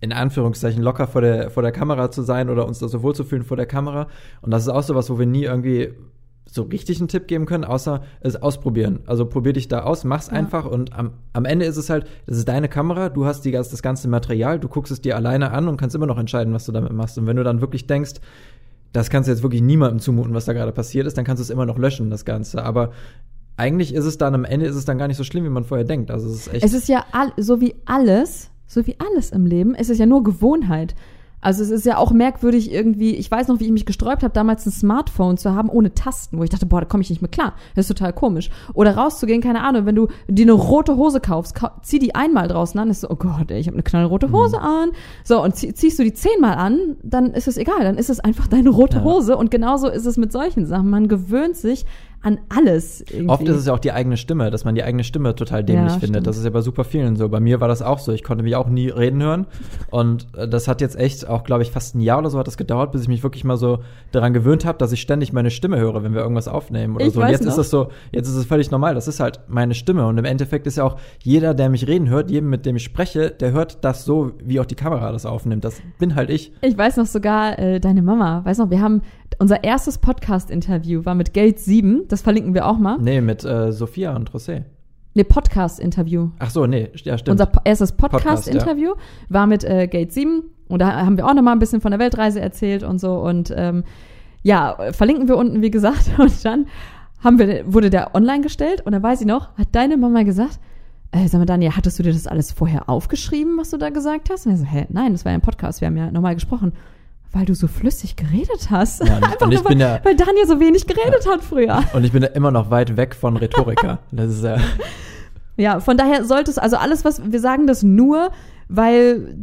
in Anführungszeichen locker vor der, vor der Kamera zu sein oder uns da so wohlzufühlen vor der Kamera. Und das ist auch sowas, wo wir nie irgendwie so richtig einen Tipp geben können, außer es ausprobieren. Also probier dich da aus, mach's Ja. einfach und am, am Ende ist es halt, das ist deine Kamera, du hast die, das ganze Material, du guckst es dir alleine an und kannst immer noch entscheiden, was du damit machst. Und wenn du dann wirklich denkst, das kannst du jetzt wirklich niemandem zumuten, was da gerade passiert ist, dann kannst du es immer noch löschen, das Ganze. Aber eigentlich ist es dann am Ende ist es dann gar nicht so schlimm, wie man vorher denkt. Also es ist echt. Es ist ja all, so wie alles, so wie alles im Leben, es ist ja nur Gewohnheit. Also es ist ja auch merkwürdig irgendwie, ich weiß noch, wie ich mich gesträubt habe, damals ein Smartphone zu haben ohne Tasten, wo ich dachte, boah, da komme ich nicht mehr klar. Das ist total komisch. Oder rauszugehen, keine Ahnung, wenn du dir eine rote Hose kaufst, kau zieh die einmal draußen an, ist so, oh Gott, ey, ich habe eine knallrote Hose an. So, und zieh, ziehst du die zehnmal an, dann ist es egal, dann ist es einfach deine rote Ja. Hose. Und genauso ist es mit solchen Sachen. Man gewöhnt sich an alles. Irgendwie. Oft ist es ja auch die eigene Stimme, dass man die eigene Stimme total dämlich Ja, findet. stimmt. Das ist ja bei super vielen so. Bei mir war das auch so. Ich konnte mich auch nie reden hören. Und äh, das hat jetzt echt auch, glaube ich, fast ein Jahr oder so hat das gedauert, bis ich mich wirklich mal so daran gewöhnt habe, dass ich ständig meine Stimme höre, wenn wir irgendwas aufnehmen oder Ich so. Und jetzt noch. ist es so, jetzt ist es völlig normal. Das ist halt meine Stimme. Und im Endeffekt ist ja auch jeder, der mich reden hört, jedem, mit dem ich spreche, der hört das so, wie auch die Kamera das aufnimmt. Das bin halt ich. Ich weiß noch sogar, äh, deine Mama, weiß noch, wir haben unser erstes Podcast-Interview war mit Gate 7, das verlinken wir auch mal. Nee, mit äh, Sophia und José. Ne, Podcast-Interview. Ach so, nee, ja, stimmt. Unser erstes Podcast, Podcast-Interview war mit äh, Gate 7 und da haben wir auch noch mal ein bisschen von der Weltreise erzählt und so und ähm, ja, verlinken wir unten, wie gesagt. Und dann haben wir, wurde der online gestellt und dann weiß ich noch, hat deine Mama gesagt, äh, sag mal, Daniel, hattest du dir das alles vorher aufgeschrieben, was du da gesagt hast? Und er so, hä, nein, das war ja ein Podcast, wir haben ja normal gesprochen. Weil du so flüssig geredet hast. Ja, Einfach nur, weil, ja- weil Daniel so wenig geredet hat früher. Und ich bin da immer noch weit weg von Rhetoriker. Das ist ja. Ja, von daher sollte es, also alles, was wir sagen, das nur, weil,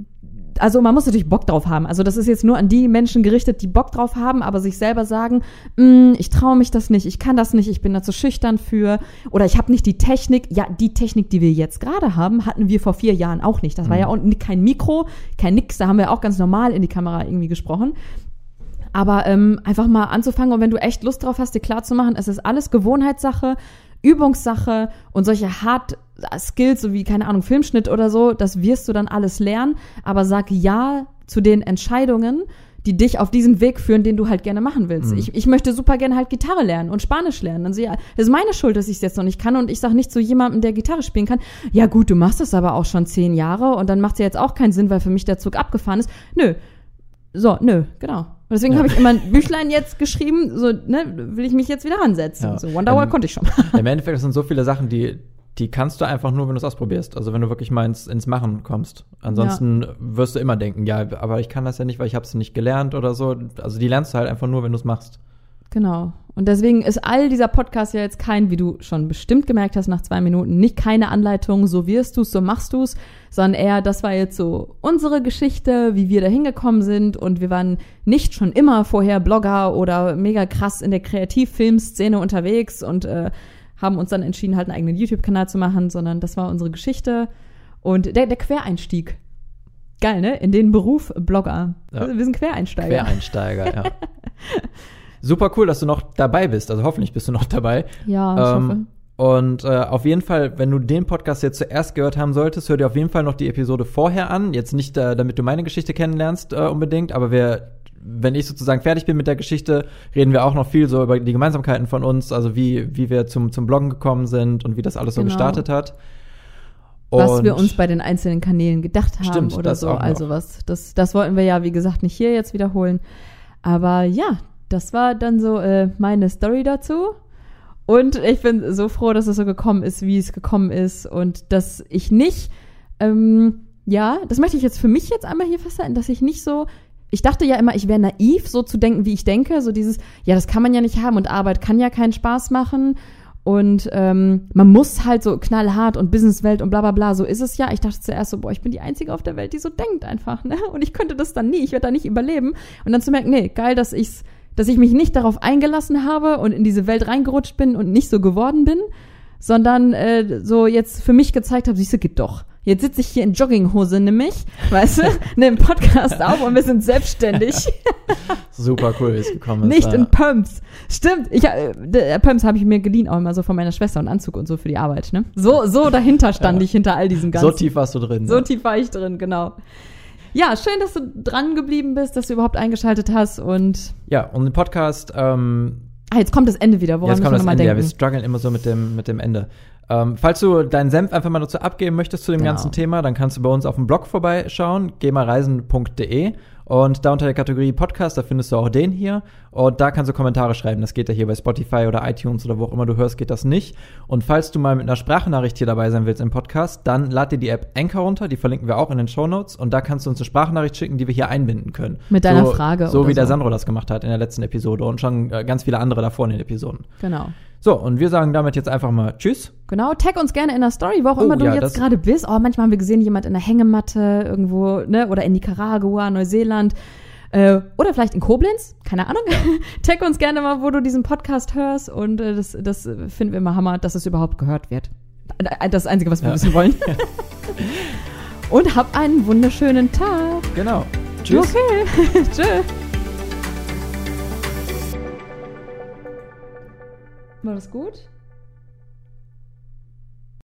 also man muss natürlich Bock drauf haben. Also das ist jetzt nur an die Menschen gerichtet, die Bock drauf haben, aber sich selber sagen, "Mm, ich traue mich das nicht, ich kann das nicht, ich bin da zu schüchtern für oder ich habe nicht die Technik. Ja, die Technik, die wir jetzt gerade haben, hatten wir vor vier Jahren auch nicht. Das war ja auch kein Mikro, kein Nix, da haben wir auch ganz normal in die Kamera irgendwie gesprochen. Aber ähm, einfach mal anzufangen und wenn du echt Lust drauf hast, dir klar zu machen, es ist alles Gewohnheitssache, Übungssache und solche Hard Skills, so wie, keine Ahnung, Filmschnitt oder so, das wirst du dann alles lernen. Aber sag ja zu den Entscheidungen, die dich auf diesen Weg führen, den du halt gerne machen willst. Ich, ich möchte super gerne halt Gitarre lernen und Spanisch lernen. Dann sehe ich, das ist meine Schuld, dass ich es jetzt noch nicht kann und ich sage nicht zu jemandem, der Gitarre spielen kann, ja gut, du machst das aber auch schon zehn Jahre und dann macht es ja jetzt auch keinen Sinn, weil für mich der Zug abgefahren ist. Nö, so, nö, genau. Und deswegen Ja. habe ich immer ein Büchlein jetzt geschrieben, so, ne, will ich mich jetzt wieder ransetzen. Ja. So, Wonderwall Ähm, konnte ich schon. Im Endeffekt sind so viele Sachen, die, die kannst du einfach nur, wenn du es ausprobierst. Also wenn du wirklich mal ins, ins Machen kommst. Ansonsten wirst du immer denken, ja, aber ich kann das ja nicht, weil ich habe es nicht gelernt oder so. Also die lernst du halt einfach nur, wenn du es machst. Genau. Und deswegen ist all dieser Podcast ja jetzt kein, wie du schon bestimmt gemerkt hast nach zwei Minuten, nicht keine Anleitung, so wirst du's, so machst du's, sondern eher, das war jetzt so unsere Geschichte, wie wir da hingekommen sind und wir waren nicht schon immer vorher Blogger oder mega krass in der Kreativfilmszene unterwegs und äh, haben uns dann entschieden, halt einen eigenen YouTube-Kanal zu machen, sondern das war unsere Geschichte und der, der Quereinstieg. Geil, ne? In den Beruf Blogger. Ja. Wir sind Quereinsteiger. Quereinsteiger, ja. Super cool, dass du noch dabei bist. Also hoffentlich bist du noch dabei. Ja, ich hoffe. Und äh, auf jeden Fall, wenn du den Podcast jetzt zuerst gehört haben solltest, hör dir auf jeden Fall noch die Episode vorher an. Jetzt nicht, äh, damit du meine Geschichte kennenlernst äh, unbedingt, aber wir, wenn ich sozusagen fertig bin mit der Geschichte, reden wir auch noch viel so über die Gemeinsamkeiten von uns, also wie, wie wir zum, zum Bloggen gekommen sind und wie das alles so Genau. gestartet hat. was Und- wir uns bei den einzelnen Kanälen gedacht haben Stimmt, oder so. Also was, das, das wollten wir ja, wie gesagt, nicht hier jetzt wiederholen. Aber ja, das war dann so äh, meine Story dazu. Und ich bin so froh, dass es so gekommen ist, wie es gekommen ist. Und dass ich nicht, ähm, ja, das möchte ich jetzt für mich jetzt einmal hier festhalten, dass ich nicht so, ich dachte ja immer, ich wäre naiv, so zu denken, wie ich denke. So dieses, ja, das kann man ja nicht haben und Arbeit kann ja keinen Spaß machen. Und ähm, man muss halt so knallhart und Businesswelt und bla bla bla, so ist es ja. Ich dachte zuerst so, boah, ich bin die Einzige auf der Welt, die so denkt einfach, ne? Und ich könnte das dann nie, ich werde da nicht überleben. Und dann zu merken, nee, geil, dass ich's, dass ich mich nicht darauf eingelassen habe und in diese Welt reingerutscht bin und nicht so geworden bin, sondern äh, so jetzt für mich gezeigt habe, siehst du, geht doch. Jetzt sitze ich hier in Jogginghose nämlich, weißt du, nehme Podcast auf und wir sind selbstständig. Super cool, wie es gekommen ist. Nicht ja. in Pumps. Stimmt. Ich, äh, der Pumps habe ich mir geliehen, auch immer so von meiner Schwester und Anzug und so für die Arbeit. Ne? So, so dahinter stand Ja. ich hinter all diesem ganzen. So tief warst du drin. So ne? tief war ich drin, genau. Ja, schön, dass du dran geblieben bist, dass du überhaupt eingeschaltet hast und Ja, und den Podcast, ähm, ah, jetzt kommt das Ende wieder, woran Jetzt kommt das Ende. nochmal Ja, wir denken. strugglen immer so mit dem, mit dem Ende. Ähm, falls du deinen Senf einfach mal dazu abgeben möchtest zu dem Genau. ganzen Thema, dann kannst du bei uns auf dem Blog vorbeischauen, gemareisen.de und da unter der Kategorie Podcast, da findest du auch den hier und da kannst du Kommentare schreiben. Das geht ja hier bei Spotify oder iTunes oder wo auch immer du hörst, geht das nicht. Und falls du mal mit einer Sprachnachricht hier dabei sein willst im Podcast, dann lad dir die App Anchor runter, die verlinken wir auch in den Show Notes und da kannst du uns eine Sprachnachricht schicken, die wir hier einbinden können. Mit deiner so, Frage So wie der so. Sandro das gemacht hat in der letzten Episode und schon äh, ganz viele andere davor in den Episoden. Genau. So, und wir sagen damit jetzt einfach mal Tschüss. Genau, tag uns gerne in der Story, wo auch Oh, immer du ja, jetzt gerade bist. Oh, manchmal haben wir gesehen, jemand in der Hängematte irgendwo, ne, oder in Nicaragua, Neuseeland. Äh, oder vielleicht in Koblenz, keine Ahnung. Tag uns gerne mal, wo du diesen Podcast hörst und äh, das, das finden wir immer Hammer, dass es überhaupt gehört wird. Das Einzige, was wir ja. wissen wollen. und hab einen wunderschönen Tag. Genau. Tschüss. Okay. Tschüss. War das gut?